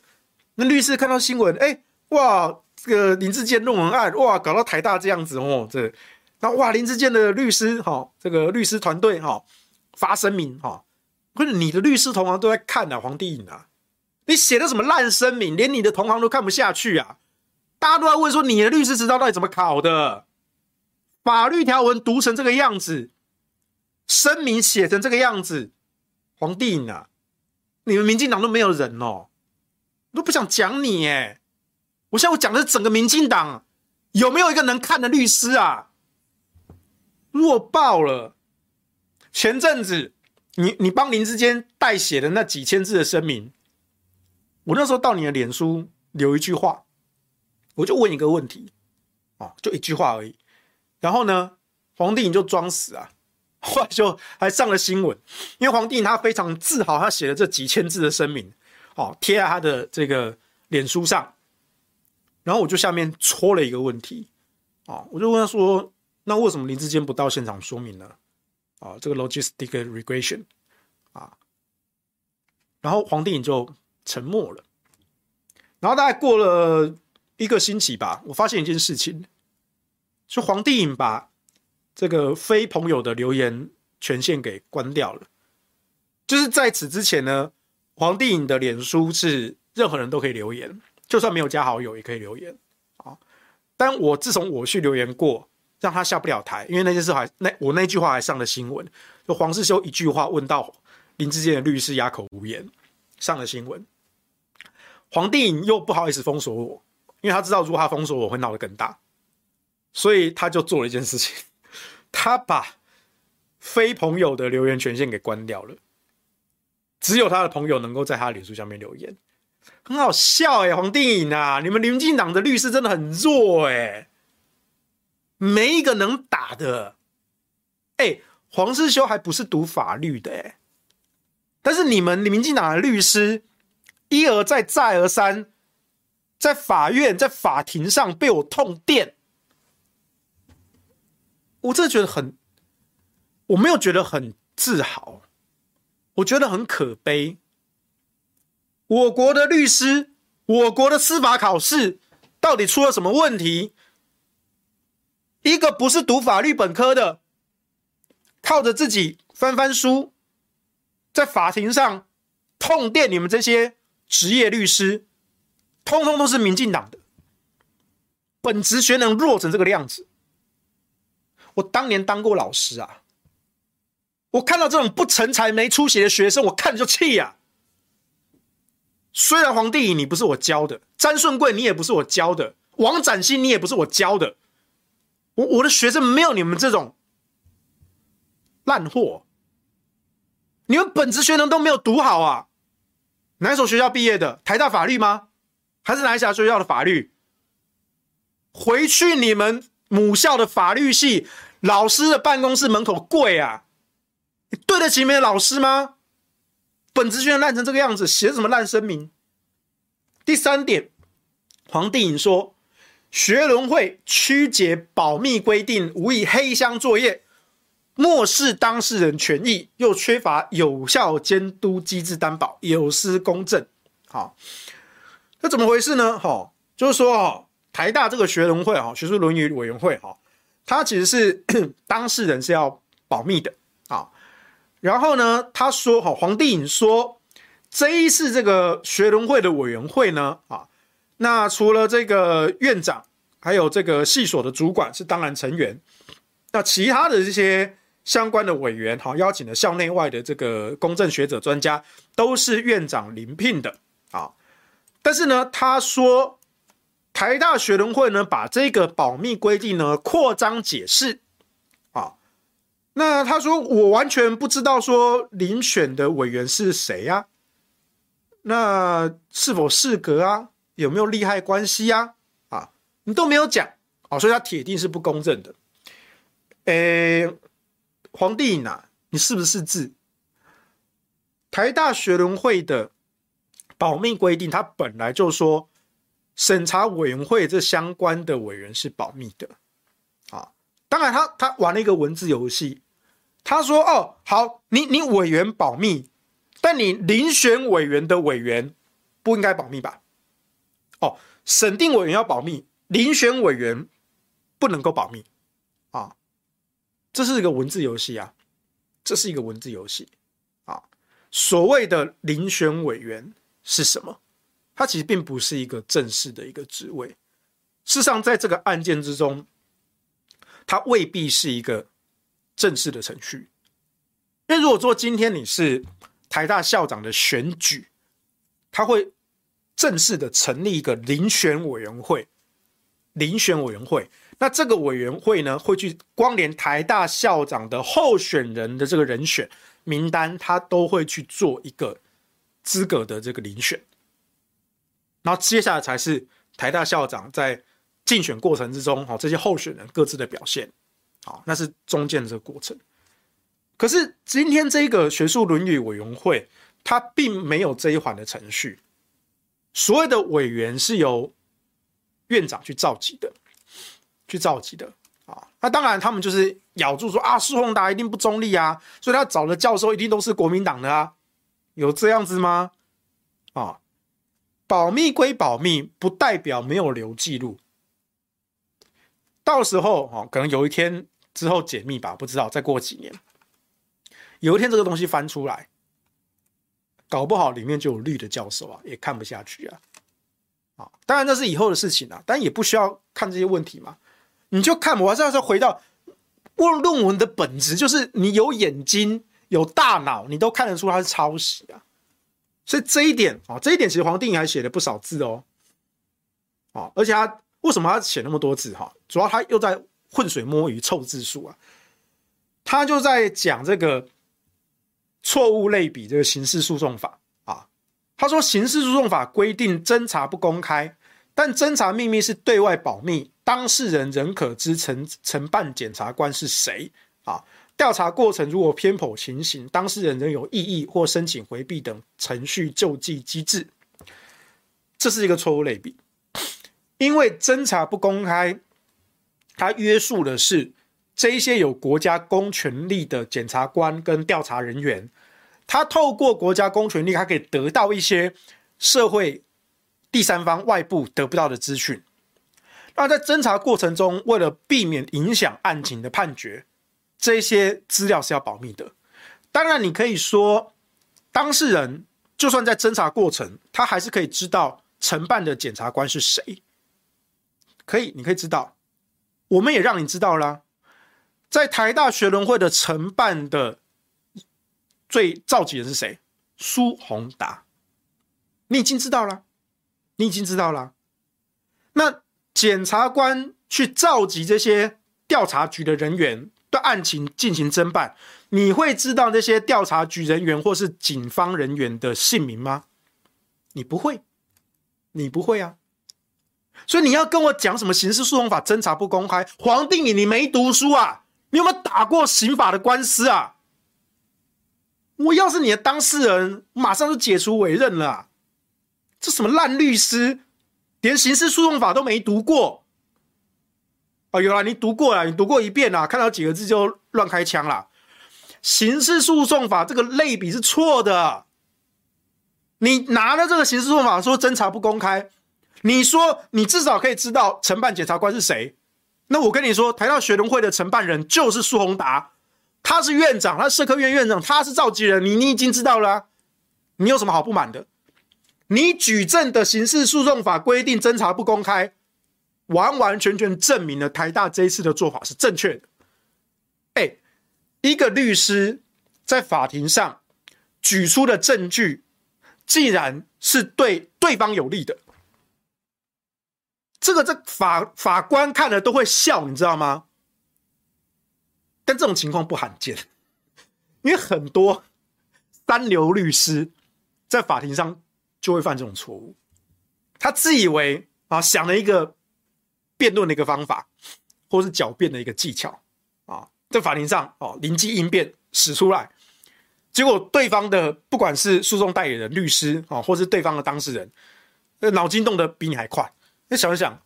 那律师看到新闻，哎，哇，这个林志坚论文案，哇，搞到台大这样子哦，这，那哇，林志坚的律师哈、哦，这个律师团队哈、发声明哈、哦，可是你的律师同行都在看啊，黄帝颖啊，你写的什么烂声明，连你的同行都看不下去啊，大家都在问说你的律师执照到底怎么考的，法律条文读成这个样子，声明写成这个样子，黄帝颖啊，你们民进党都没有人哦。都不想讲你哎！我现在我讲的是整个民进党，有没有一个能看的律师啊？弱爆了！前阵子你你帮林志坚代写的那几千字的声明，我那时候到你的脸书留一句话，我就问一个问题，哦，就一句话而已。然后呢，黄帝你就装死啊，后来就还上了新闻，因为黄帝他非常自豪，他写了这几千字的声明。哦，贴在他的这个脸书上，然后我就下面戳了一个问题，哦，我就问他说：“那为什么林志坚不到现场说明呢？”啊，这个 logistic regression 啊，然后黄帝颖就沉默了。然后大概过了一个星期吧，我发现一件事情，就黄帝颖把这个非朋友的留言权限给关掉了。就是在此之前呢。黄帝颖的脸书是任何人都可以留言，就算没有加好友也可以留言啊。但我自从我去留言过，让他下不了台，因为那件事还那我那句话还上了新闻，就黄世修一句话问到林志坚的律师哑口无言，上了新闻。黄帝颖又不好意思封锁我，因为他知道如果他封锁我会闹得更大，所以他就做了一件事情，他把非朋友的留言权限给关掉了。只有他的朋友能够在他的脸书下面留言，很好笑哎、欸，黄定颖啊，你们民进党的律师真的很弱哎、欸，没一个能打的，哎、欸，黄士修还不是读法律的哎、但是你们民进党的律师一而再再而三在法院在法庭上被我痛电，我真的觉得很，我没有觉得很自豪。我觉得很可悲。我国的律师，我国的司法考试到底出了什么问题？一个不是读法律本科的，靠着自己翻翻书，在法庭上痛电你们这些职业律师，通通都是民进党的，本职学能弱成这个样子。我当年当过老师啊。我看到这种不成才、没出息的学生，我看着就气呀、啊。虽然黄帝你不是我教的，詹顺贵你也不是我教的，王展新你也不是我教的，我我的学生没有你们这种烂货，你们本职学能都没有读好啊！哪所学校毕业的？台大法律吗？还是哪一家学校的法律？回去你们母校的法律系老师的办公室门口跪啊！对得起你们老师吗？本职学能烂成这个样子，写什么烂声明？第三点，黄帝颖说，学伦会曲解保密规定，无以黑箱作业，漠视当事人权益，又缺乏有效监督机制担保，有失公正。好，那怎么回事呢？哈，就是说，哈，台大这个学伦会，哈，学术伦理委员会，哈，它其实是 [coughs] 当事人是要保密的，然后呢，他说：“哈，黄帝颖说，这一次这个学伦会的委员会呢，啊，那除了这个院长，还有这个系所的主管是当然成员，那其他的这些相关的委员，哈，邀请了校内外的这个公正学者专家，都是院长临聘的啊。但是呢，他说台大学伦会呢，把这个保密规定呢扩张解释，那他说我完全不知道说遴选的委员是谁呀？那是否适格啊？有没有利害关系呀？啊，你都没有讲，啊，所以他铁定是不公正的。诶，黄帝呐啊，你是不是字？台大学伦会的保密规定，它本来就说。审查委员会这相关的委员是保密的，当然他他玩了一个文字游戏，他说哦好，你你委员保密，但你遴选委员的委员不应该保密吧？哦，审定委员要保密，遴选委员不能够保密，啊，这是一个文字游戏啊，这是一个文字游戏啊，所谓的遴选委员是什么？它其实并不是一个正式的一个职位，事实上，在这个案件之中，它未必是一个正式的程序。因为如果说今天你是台大校长的选举，他会正式的成立一个遴选委员会，遴选委员会，那这个委员会呢，会去光连台大校长的候选人的这个人选名单，他都会去做一个资格的这个遴选。然后接下来才是台大校长在竞选过程之中，哈，这些候选人各自的表现，好，那是中间的这个过程。可是今天这个学术伦理委员会，它并没有这一环的程序。所谓的委员是由院长去召集的，去召集的啊。那当然，他们就是咬住说啊，苏宏达一定不中立啊，所以他找的教授一定都是国民党的啊，有这样子吗？啊？保密归保密，不代表没有留记录。到时候哦，可能有一天之后解密吧，不知道。再过几年，有一天这个东西翻出来，搞不好里面就有绿的教授啊，也看不下去啊。啊，当然这是以后的事情啊，但也不需要看这些问题嘛。你就看，我还是要说回到论论文的本质，就是你有眼睛、有大脑，你都看得出它是抄袭啊。所以这一点啊，这一点其实黄定颖还写了不少字哦，啊，而且他为什么他写那么多字哈？主要他又在浑水摸鱼凑字数啊，他就在讲这个错误类比这个刑事诉讼法啊。他说刑事诉讼法规定侦查不公开，但侦查秘密是对外保密，当事人仍可知承承办检察官是谁啊。调查过程如果偏颇情形，当事人仍有异议或申请回避等程序救济机制，这是一个错误类比。因为侦查不公开，它约束的是这一些有国家公权力的检察官跟调查人员，他透过国家公权力，他可以得到一些社会第三方外部得不到的资讯。那在侦查过程中，为了避免影响案情的判决。这些资料是要保密的。当然，你可以说，当事人就算在侦查过程，他还是可以知道承办的检察官是谁。可以，你可以知道。我们也让你知道啦，在台大学伦会的承办的最召集人是谁？苏宏达。你已经知道了，你已经知道了。那检察官去召集这些调查局的人员。对案情进行侦办，你会知道那些调查局人员或是警方人员的姓名吗？你不会，你不会啊。所以你要跟我讲什么刑事诉讼法侦查不公开？黄帝颖，你没读书啊？你有没有打过刑法的官司啊？我要是你的当事人，马上就解除委任了啊。这什么烂律师，连刑事诉讼法都没读过。哦，有啦，你读过了，你读过一遍了，看到几个字就乱开枪了。刑事诉讼法这个类比是错的。你拿了这个刑事诉讼法说侦查不公开，你说你至少可以知道承办检察官是谁。那我跟你说，台大学伦会的承办人就是苏宏达，他是院长，他是社科院院长，他是召集人，你你已经知道了，你有什么好不满的？你举证的刑事诉讼法规定侦查不公开。完完全全证明了台大这一次的做法是正确的。哎，一个律师在法庭上举出的证据，既然是对对方有利的，这个这法法官看了都会笑，你知道吗？但这种情况不罕见，[laughs] 因为很多三流律师在法庭上就会犯这种错误。他自以为啊，想了一个辩论的一个方法，或是狡辩的一个技巧啊，在法庭上哦灵机应变使出来，结果对方的不管是诉讼代理人、律师啊，或是对方的当事人，那脑筋动得比你还快。那想一想，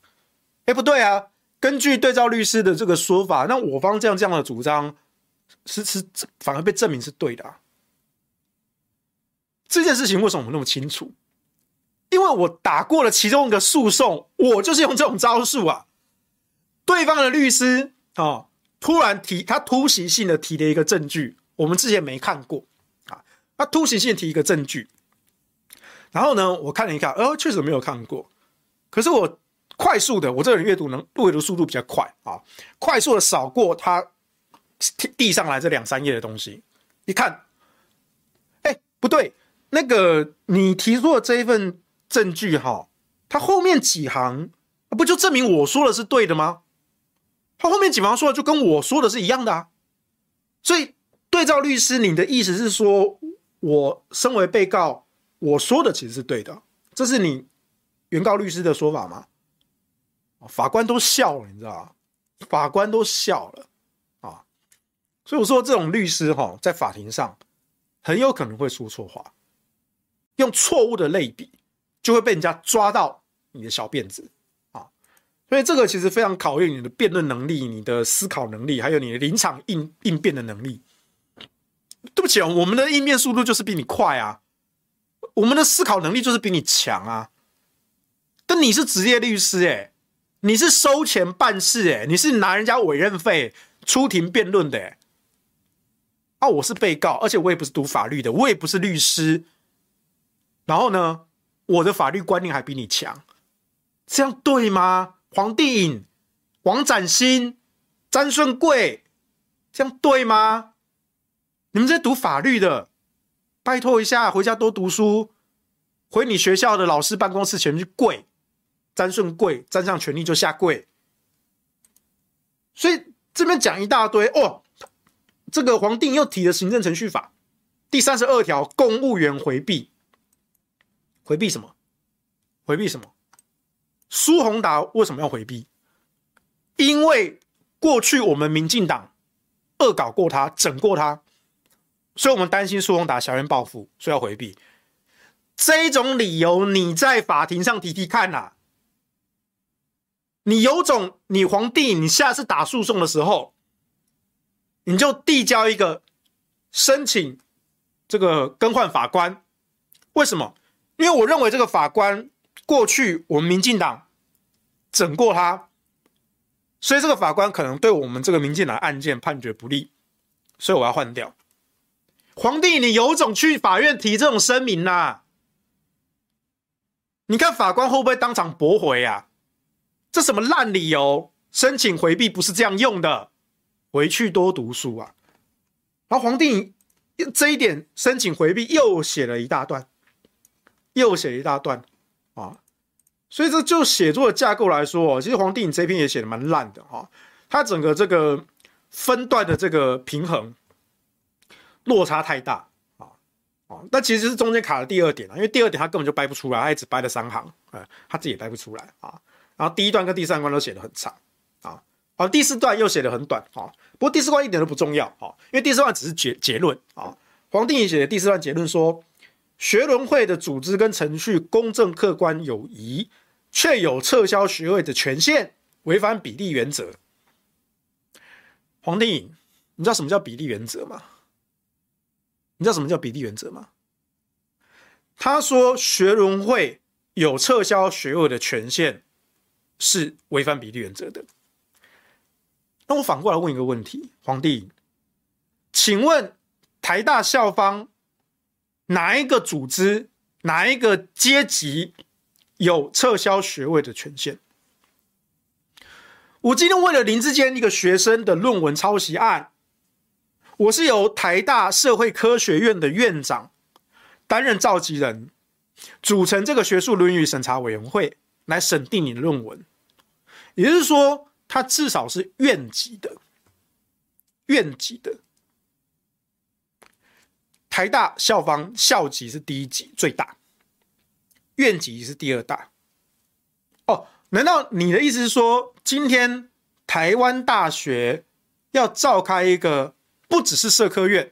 哎，不对啊！根据对照律师的这个说法，那我方这样这样的主张是是反而被证明是对的啊。这件事情为什么我们那么清楚？因为我打过了其中一个诉讼，我就是用这种招数啊。对方的律师啊，突然提他突袭性的提了一个证据，我们之前没看过啊。他突袭性提一个证据，然后呢，我看了一看，呃，确实没有看过。可是我快速的，我这个人阅读能阅读速度比较快啊，快速的扫过他递上来这两三页的东西，一看，哎，不对，那个你提出的这一份。证据哈，他后面几行不就证明我说的是对的吗？他后面几行说的就跟我说的是一样的啊。所以对照律师，你的意思是说，我身为被告，我说的其实是对的，这是你原告律师的说法吗？法官都笑了，你知道？法官都笑了啊。所以我说，这种律师哈，在法庭上很有可能会说错话，用错误的类比。就会被人家抓到你的小辫子啊，所以这个其实非常考验你的辩论能力、你的思考能力，还有你的临场应应变的能力。对不起啊，我们的应变速度就是比你快啊，我们的思考能力就是比你强啊。但你是职业律师诶，你是收钱办事诶，你是拿人家委任费出庭辩论的诶。啊，我是被告，而且我也不是读法律的，我也不是律师。然后呢？我的法律观念还比你强，这样对吗？黄帝颖、王展新、詹顺贵，这样对吗？你们在读法律的，拜托一下，回家多读书，回你学校的老师办公室前去跪，詹顺贵沾上权力就下跪。所以这边讲一大堆哦，这个黄帝又提了行政程序法第三十二条，公务员回避。回避什么？回避什么？苏宏达为什么要回避？因为过去我们民进党恶搞过他，整过他，所以我们担心苏宏达小人报复，所以要回避。这种理由你在法庭上提提看呐、你有种，你皇帝，你下次打诉讼的时候，你就递交一个申请，这个更换法官，为什么？因为我认为这个法官过去我们民进党整过他，所以这个法官可能对我们这个民进党案件判决不利，所以我要换掉。皇帝，你有种去法院提这种声明呐、你看法官会不会当场驳回啊？这什么烂理由？申请回避不是这样用的，回去多读书啊！然后皇帝这一点申请回避又写了一大段。又写一大段啊，所以这就写作的架构来说，其实黄帝颖这篇也写的蛮烂的哈。他整个这个分段的这个平衡落差太大啊啊！但其实是中间卡了第二点啊，因为第二点他根本就掰不出来，他一直掰了三行，哎，他自己也掰不出来啊。然后第一段跟第三段都写的很长啊，啊，第四段又写的很短啊。不过第四段一点都不重要啊，因为第四段只是结结论啊。黄定颖写的第四段结论说。学伦会的组织跟程序公正客观有疑，却有撤销学位的权限，违反比例原则。黄定颖，你知道什么叫比例原则吗？你知道什么叫比例原则吗？他说学伦会有撤销学位的权限，是违反比例原则的。那我反过来问一个问题，皇帝，请问台大校方？哪一个组织、哪一个阶级有撤销学位的权限？我今天为了林志坚一个学生的论文抄袭案，我是由台大社会科学院的院长担任召集人，组成这个学术伦理审查委员会来审定你的论文。也就是说，它至少是院级的，院级的。台大校方校级是第一级最大，院级是第二大。哦，难道你的意思是说，今天台湾大学要召开一个不只是社科院，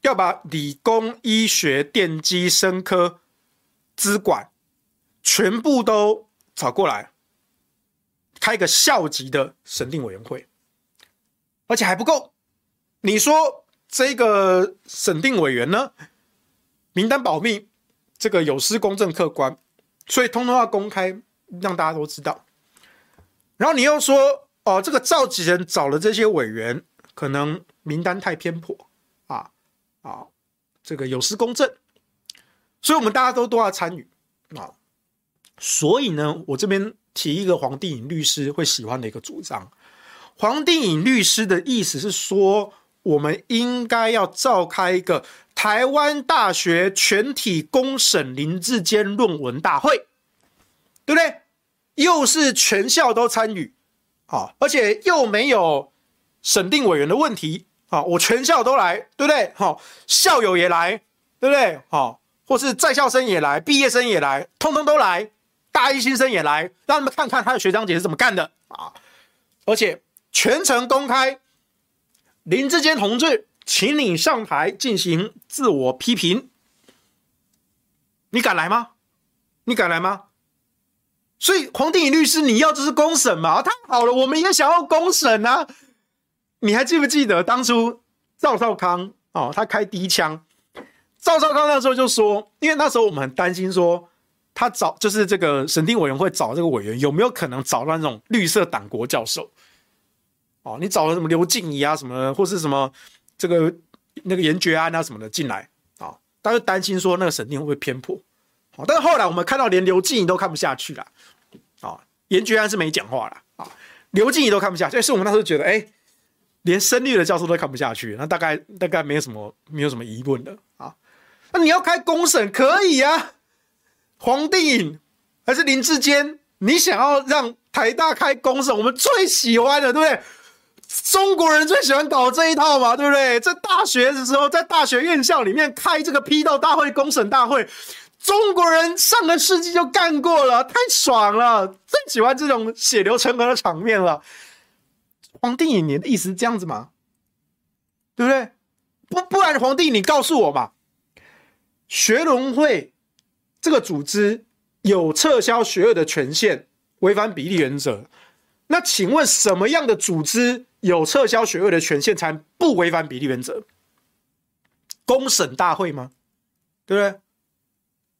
要把理工、医学、电机、生科、资管全部都找过来，开一个校级的审定委员会，而且还不够？你说？这个审定委员呢，名单保密，这个有失公正客观，所以通通要公开，让大家都知道。然后你又说，哦，这个召集人找了这些委员，可能名单太偏颇啊啊，这个有失公正，所以我们大家都都要参与啊。所以呢，我这边提一个黄帝颖律师会喜欢的一个主张。黄帝颖律师的意思是说。我们应该要召开一个台湾大学全体公审林志坚论文大会，对不对？又是全校都参与，啊，而且又没有审定委员的问题，啊，我全校都来，对不对？好，校友也来，对不对？好，或是在校生也来，毕业生也来，通通都来，大一新生也来，让他们看看他的学长姐是怎么干的啊！而且全程公开。林志坚同志，请你上台进行自我批评。你敢来吗？你敢来吗？所以黄定颖律师，你要就是公审嘛？太好了，我们也想要公审啊！你还记不记得当初赵少康哦，他开第一枪，赵少康那时候就说，因为那时候我们很担心说，他找就是这个审定委员会找这个委员有没有可能找到那种绿色党国教授？哦，你找了什么刘静怡啊，什么或是什么这个那个严觉安啊什么的进来啊？大家担心说那个审定会不会偏颇？好，但是后来我们看到连刘静怡都看不下去了，啊，严觉安是没讲话了啊，刘静怡都看不下去，所以我们那时候觉得，哎，连深绿的教授都看不下去，那大概大概没有什么没有什么疑问的啊。那你要开公审可以啊，黄帝颖还是林志坚，你想要让台大开公审，我们最喜欢的，对不对？中国人最喜欢搞这一套嘛，对不对？在大学的时候，在大学院校里面开这个批斗大会、公审大会，中国人上个世纪就干过了，太爽了，最喜欢这种血流成河的场面了。黄帝颖，你的意思是这样子吗？对不对？不，不然黄帝，你告诉我嘛，学龙会这个组织有撤销学位的权限，违反比例原则。那请问什么样的组织有撤销学位的权限才不违反比例原则？公审大会吗？对不对？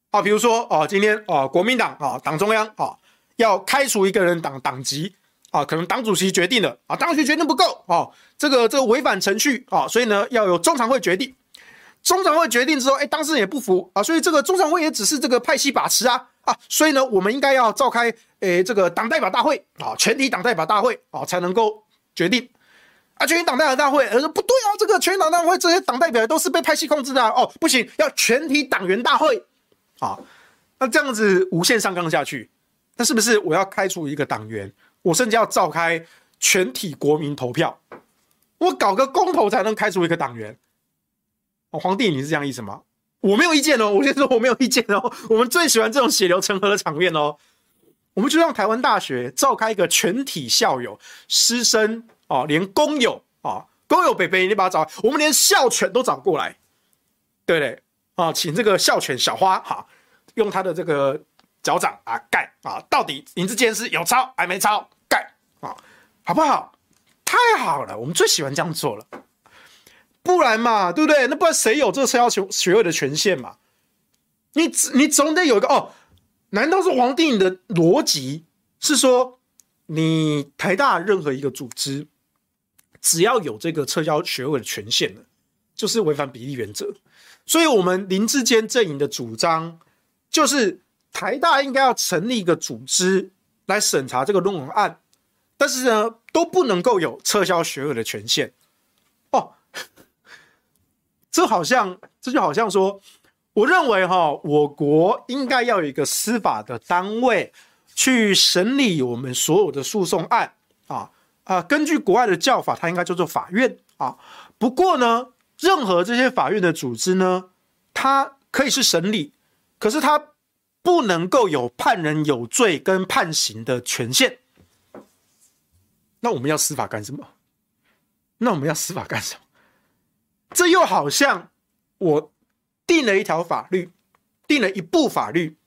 啊，比如说啊，今天啊，国民党啊，党中央啊，要开除一个人党党籍啊，可能党主席决定了啊，党主席决定不够啊，这个这个违反程序啊，所以呢，要由中常会决定。中常会决定之后，哎，当事人也不服啊，所以这个中常会也只是这个派系把持啊。啊，所以呢，我们应该要召开诶这个党代表大会啊，全体党代表大会啊，才能够决定啊，全体党代表大会，呃，不对啊，这个全体党代表会这些党代表都是被派系控制的哦，不行，要全体党员大会啊，那这样子无限上纲下去，那是不是我要开除一个党员，我甚至要召开全体国民投票，我搞个公投才能开除一个党员？皇帝，你是这样意思吗？我没有意见哦，我先说我没有意见哦。我们最喜欢这种血流成河的场面哦。我们就让台湾大学召开一个全体校友、师生啊，连工友啊，工友北北，你把他找，我们连校犬都找过来，对不对？啊，请这个校犬小花哈，用他的这个脚掌啊盖啊，到底林智坚是有抄还没抄？盖啊，好不好？太好了，我们最喜欢这样做了。不然嘛，对不对？那不然谁有这个撤销学学位的权限嘛？你你总得有一个哦？难道是黄帝颖的逻辑是说，你台大任何一个组织，只要有这个撤销学位的权限了，就是违反比例原则？所以，我们林志坚阵营的主张就是，台大应该要成立一个组织来审查这个论文案，但是呢，都不能够有撤销学位的权限。这好像，这就好像说，我认为哈，我国应该要有一个司法的单位去审理我们所有的诉讼案啊啊，根据国外的叫法，它应该叫做法院啊。不过呢，任何这些法院的组织呢，它可以是审理，可是它不能够有判人有罪跟判刑的权限。那我们要司法干什么？那我们要司法干什么？这又好像我定了一条法律，定了一部法律。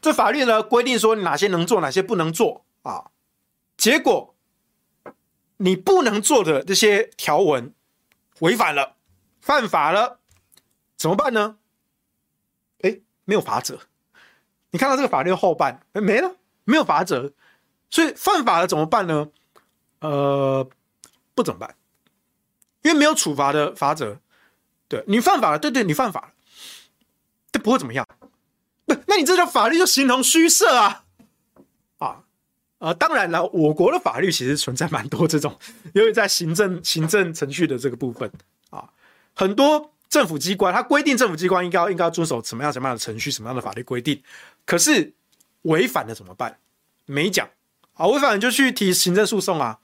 这法律呢，规定说哪些能做，哪些不能做啊？结果你不能做的这些条文违反了，犯法了，怎么办呢？哎，没有法则。你看到这个法律后半，哎，没了，没有法则。所以犯法了怎么办呢？呃，不怎么办？因为没有处罚的法则。对，你犯法了，对对，你犯法了，这不会怎么样。不，那你这条法律就形同虚设啊！啊，呃，当然了，我国的法律其实存在蛮多这种，[laughs] 因为在行政行政程序的这个部分啊，很多政府机关它规定政府机关应该应该要遵守什么样什么样的程序，什么样的法律规定，可是违反了怎么办？没讲。啊，违反了就去提行政诉讼啊！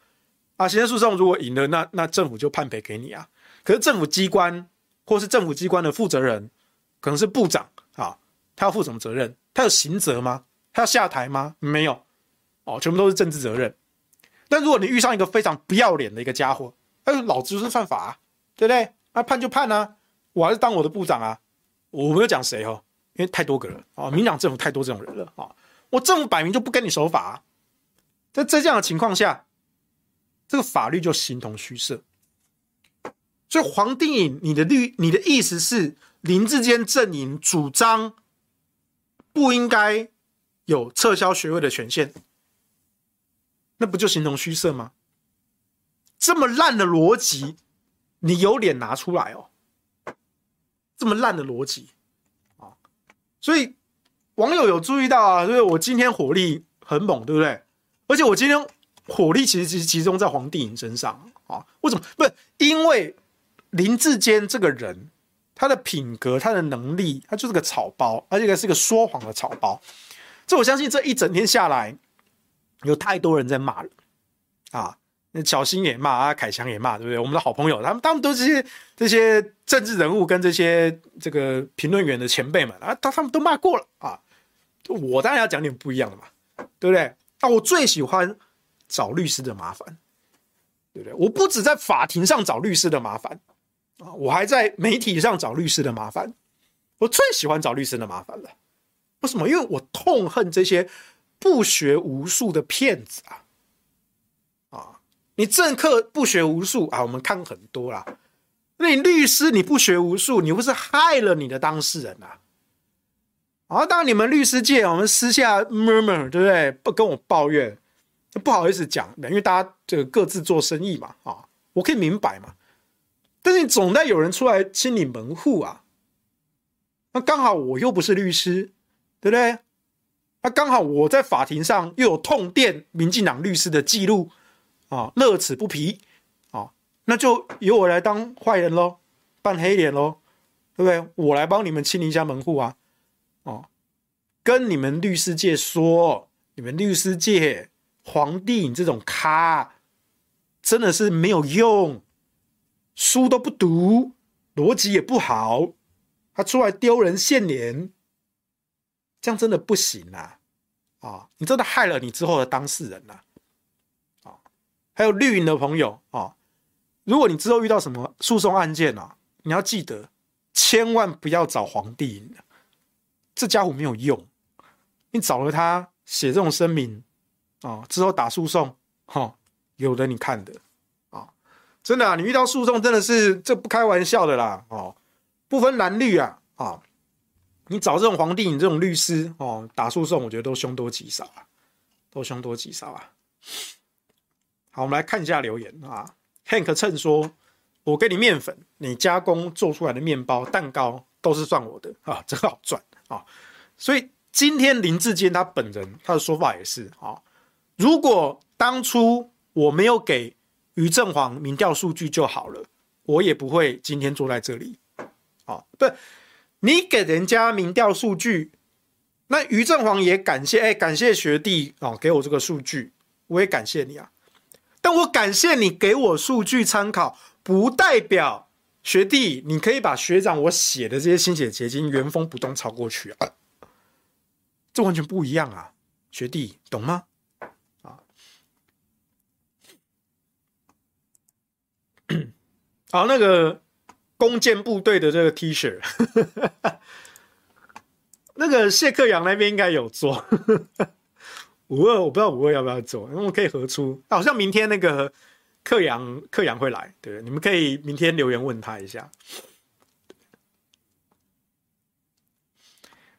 啊，行政诉讼如果赢了，那那政府就判赔给你啊。可是政府机关或是政府机关的负责人，可能是部长啊，他要负什么责任？他有刑责吗？他要下台吗？没有，哦，全部都是政治责任。但如果你遇上一个非常不要脸的一个家伙，他说老子就是犯法啊，对不对？那判就判啊，我还是当我的部长啊。我没有讲谁哦，因为太多个人啊，民党政府太多这种人了啊。我政府摆明就不跟你守法啊。在在这样的情况下，这个法律就形同虚设。所以黄定颖，你的律，你的意思是林志坚阵营主张不应该有撤销学位的权限，那不就形同虚设吗？这么烂的逻辑，你有脸拿出来哦？这么烂的逻辑啊！所以网友有注意到啊，因为我今天火力很猛，对不对？而且我今天火力其实集集中在黄帝颖身上啊？为什么？不是因为林志坚这个人，他的品格、他的能力，他就是个草包，而且是个说谎的草包。这我相信这一整天下来，有太多人在骂了啊！那小新也骂啊，凯强也骂，对不对？我们的好朋友，他们他们都是这些这些政治人物跟这些这个评论员的前辈们啊，他他们都骂过了啊！我当然要讲点不一样的嘛，对不对？啊，我最喜欢找律师的麻烦，对不对？我不止在法庭上找律师的麻烦啊，我还在媒体上找律师的麻烦。我最喜欢找律师的麻烦了。为什么？因为我痛恨这些不学无术的骗子啊！啊，你政客不学无术啊，我们看很多啦。那你律师你不学无术，你不是害了你的当事人啊？啊，当你们律师界，我们私下 murmur，对不对？不跟我抱怨，不好意思讲，因为大家这个各自做生意嘛，啊，我可以明白嘛。但是你总得有人出来清理门户啊。那刚好我又不是律师，对不对？那刚好我在法庭上又有痛电民进党律师的记录啊，乐此不疲啊，那就由我来当坏人喽，扮黑脸喽，对不对？我来帮你们清理一下门户啊。哦，跟你们律师界说，你们律师界黄帝你这种咖，真的是没有用，书都不读，逻辑也不好，他出来丢人现脸，这样真的不行啊！啊、你真的害了你之后的当事人呐！啊、还有绿营的朋友啊、如果你之后遇到什么诉讼案件啊，你要记得千万不要找黄帝。这家伙没有用，你找了他写这种声明啊，之后打诉讼，哈，有的你看的啊，真的啊，你遇到诉讼真的是这不开玩笑的啦，哦，不分蓝绿啊，啊，你找这种皇帝你这种律师哦，打诉讼，我觉得都凶多吉少啊，都凶多吉少啊。好，我们来看一下留言啊，Hank 称说，我给你面粉，你加工做出来的面包、蛋糕都是算我的啊，真好赚。啊，所以今天林志坚他本人他的说法也是啊，如果当初我没有给于正煌民调数据就好了，我也不会今天坐在这里。啊，对，你给人家民调数据，那于正煌也感谢，哎，感谢学弟哦，给我这个数据，我也感谢你啊。但我感谢你给我数据参考，不代表学弟你可以把学长我写的这些心血结晶原封不动抄过去啊。这完全不一样啊，学弟懂吗？好，那个弓箭部队的这个 T 恤。[laughs] 那个谢克阳那边应该有做，[laughs] 五二我不知道五二要不要做，那我可以合出。好像明天那个克阳克阳会来，对，你们可以明天留言问他一下。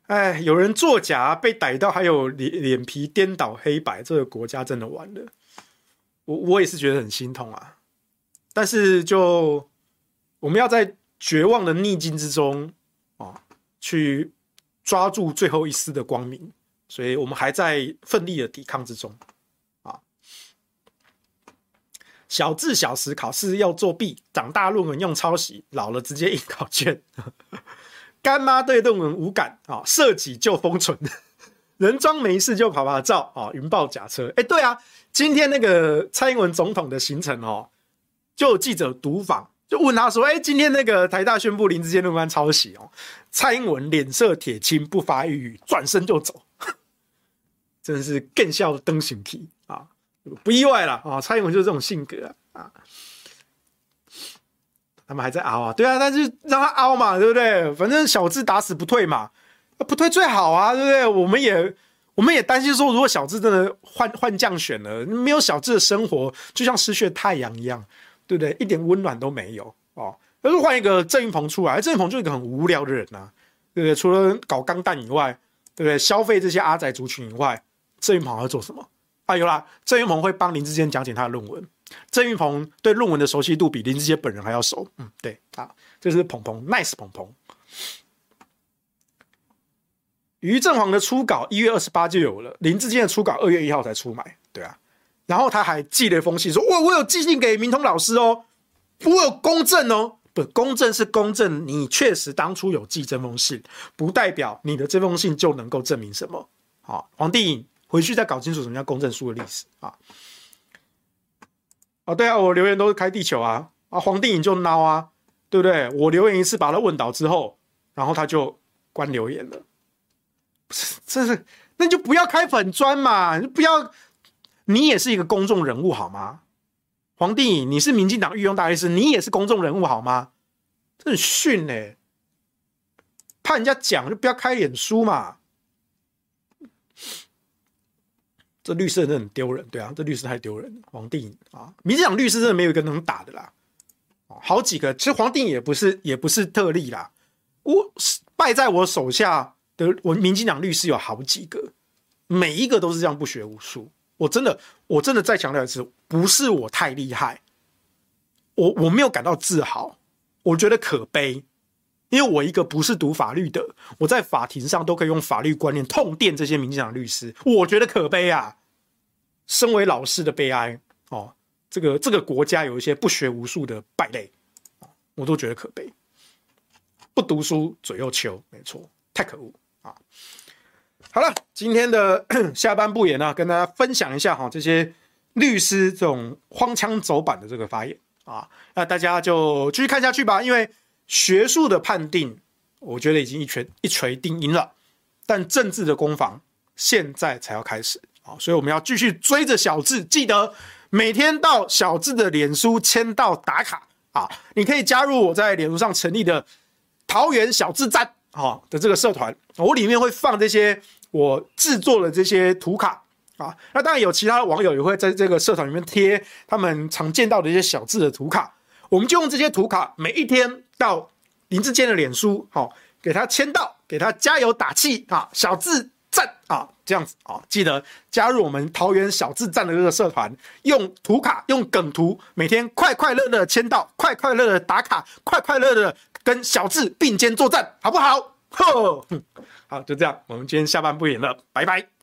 哎，有人作假被逮到，还有脸脸皮颠倒黑白，这个国家真的完了。我我也是觉得很心痛啊，但是就我们要在绝望的逆境之中啊去。抓住最后一丝的光明，所以我们还在奋力的抵抗之中。啊，小智小时考试要作弊，长大论文用抄袭，老了直接印考卷。[laughs] 干妈对论文无感啊，设计就封存，[laughs] 人装没事就跑跑照啊，云豹假车。哎，对啊，今天那个蔡英文总统的行程哦，就有记者读访。就问他说：“哎，今天那个台大宣布林志坚论文抄袭哦。”蔡英文脸色铁青，不发一语，转身就走，[laughs] 真的是更笑登行体啊！不意外了啊！蔡英文就是这种性格啊！他们还在凹啊，对啊，那就让他凹嘛，对不对？反正小智打死不退嘛，不退最好啊，对不对？我们也我们也担心说，如果小智真的换换将选了，没有小智的生活，就像失去太阳一样。对不对？一点温暖都没有哦。要是换一个郑云鹏出来，郑云鹏就是一个很无聊的人呐、啊，对不对？除了搞钢弹以外，对不对？消费这些阿宅族群以外，郑云鹏要做什么？啊，有啦，郑云鹏会帮林志坚讲解他的论文。郑云鹏对论文的熟悉度比林志坚本人还要熟。嗯，对啊，这是鹏鹏，nice 鹏鹏。于正煌的初稿一月二十八就有了，林志坚的初稿二月一号才出来，对啊。然后他还寄了一封信，说：“我我有寄信给明通老师哦，我有公证哦，不，公证是公证，你确实当初有寄这封信，不代表你的这封信就能够证明什么。好，黄帝颖回去再搞清楚什么叫公证书的历史啊！啊，对啊，我留言都是开地球啊，啊，黄帝颖就孬啊，对不对？我留言一次把他问倒之后，然后他就关留言了，不是，这是那就不要开粉砖嘛，不要。”你也是一个公众人物好吗？黄帝，你是民进党御用大律师，你也是公众人物好吗？这很逊呢、怕人家讲就不要开脸书嘛。这律师真的很丢人，对啊，这律师太丢人了。黄帝啊，民进党律师真的没有一个能打的啦。好几个，其实黄帝也不是也不是特例啦。我败在我手下的我民进党律师有好几个，每一个都是这样不学无术。我真的，我真的再强调一次，不是我太厉害，我我没有感到自豪，我觉得可悲，因为我一个不是读法律的，我在法庭上都可以用法律观念痛电这些民进党律师，我觉得可悲啊！身为老师的悲哀哦，这个这个国家有一些不学无术的败类，我都觉得可悲，不读书嘴又秋，没错，太可恶啊！好了，今天的 [clears throat] 下半部也呢，跟大家分享一下哈，这些律师这种荒腔走板的这个发言啊，那大家就继续看下去吧。因为学术的判定，我觉得已经一锤一锤定音了，但政治的攻防现在才要开始啊，所以我们要继续追着小智，记得每天到小智的脸书签到打卡啊，你可以加入我在脸书上成立的桃园小智站啊的这个社团，我里面会放这些。我制作了这些图卡啊，那当然有其他的网友也会在这个社团里面贴他们常见到的一些小字的图卡。我们就用这些图卡，每一天到林志坚的脸书，好，给他签到，给他加油打气啊，小字赞啊，这样子啊，记得加入我们桃园小智站的这个社团，用图卡，用梗图，每天快快乐乐签到，快快乐乐打卡，快快乐乐跟小智并肩作战，好不好？呵。[laughs] 好，就这样，我们今天下半部演了，拜拜。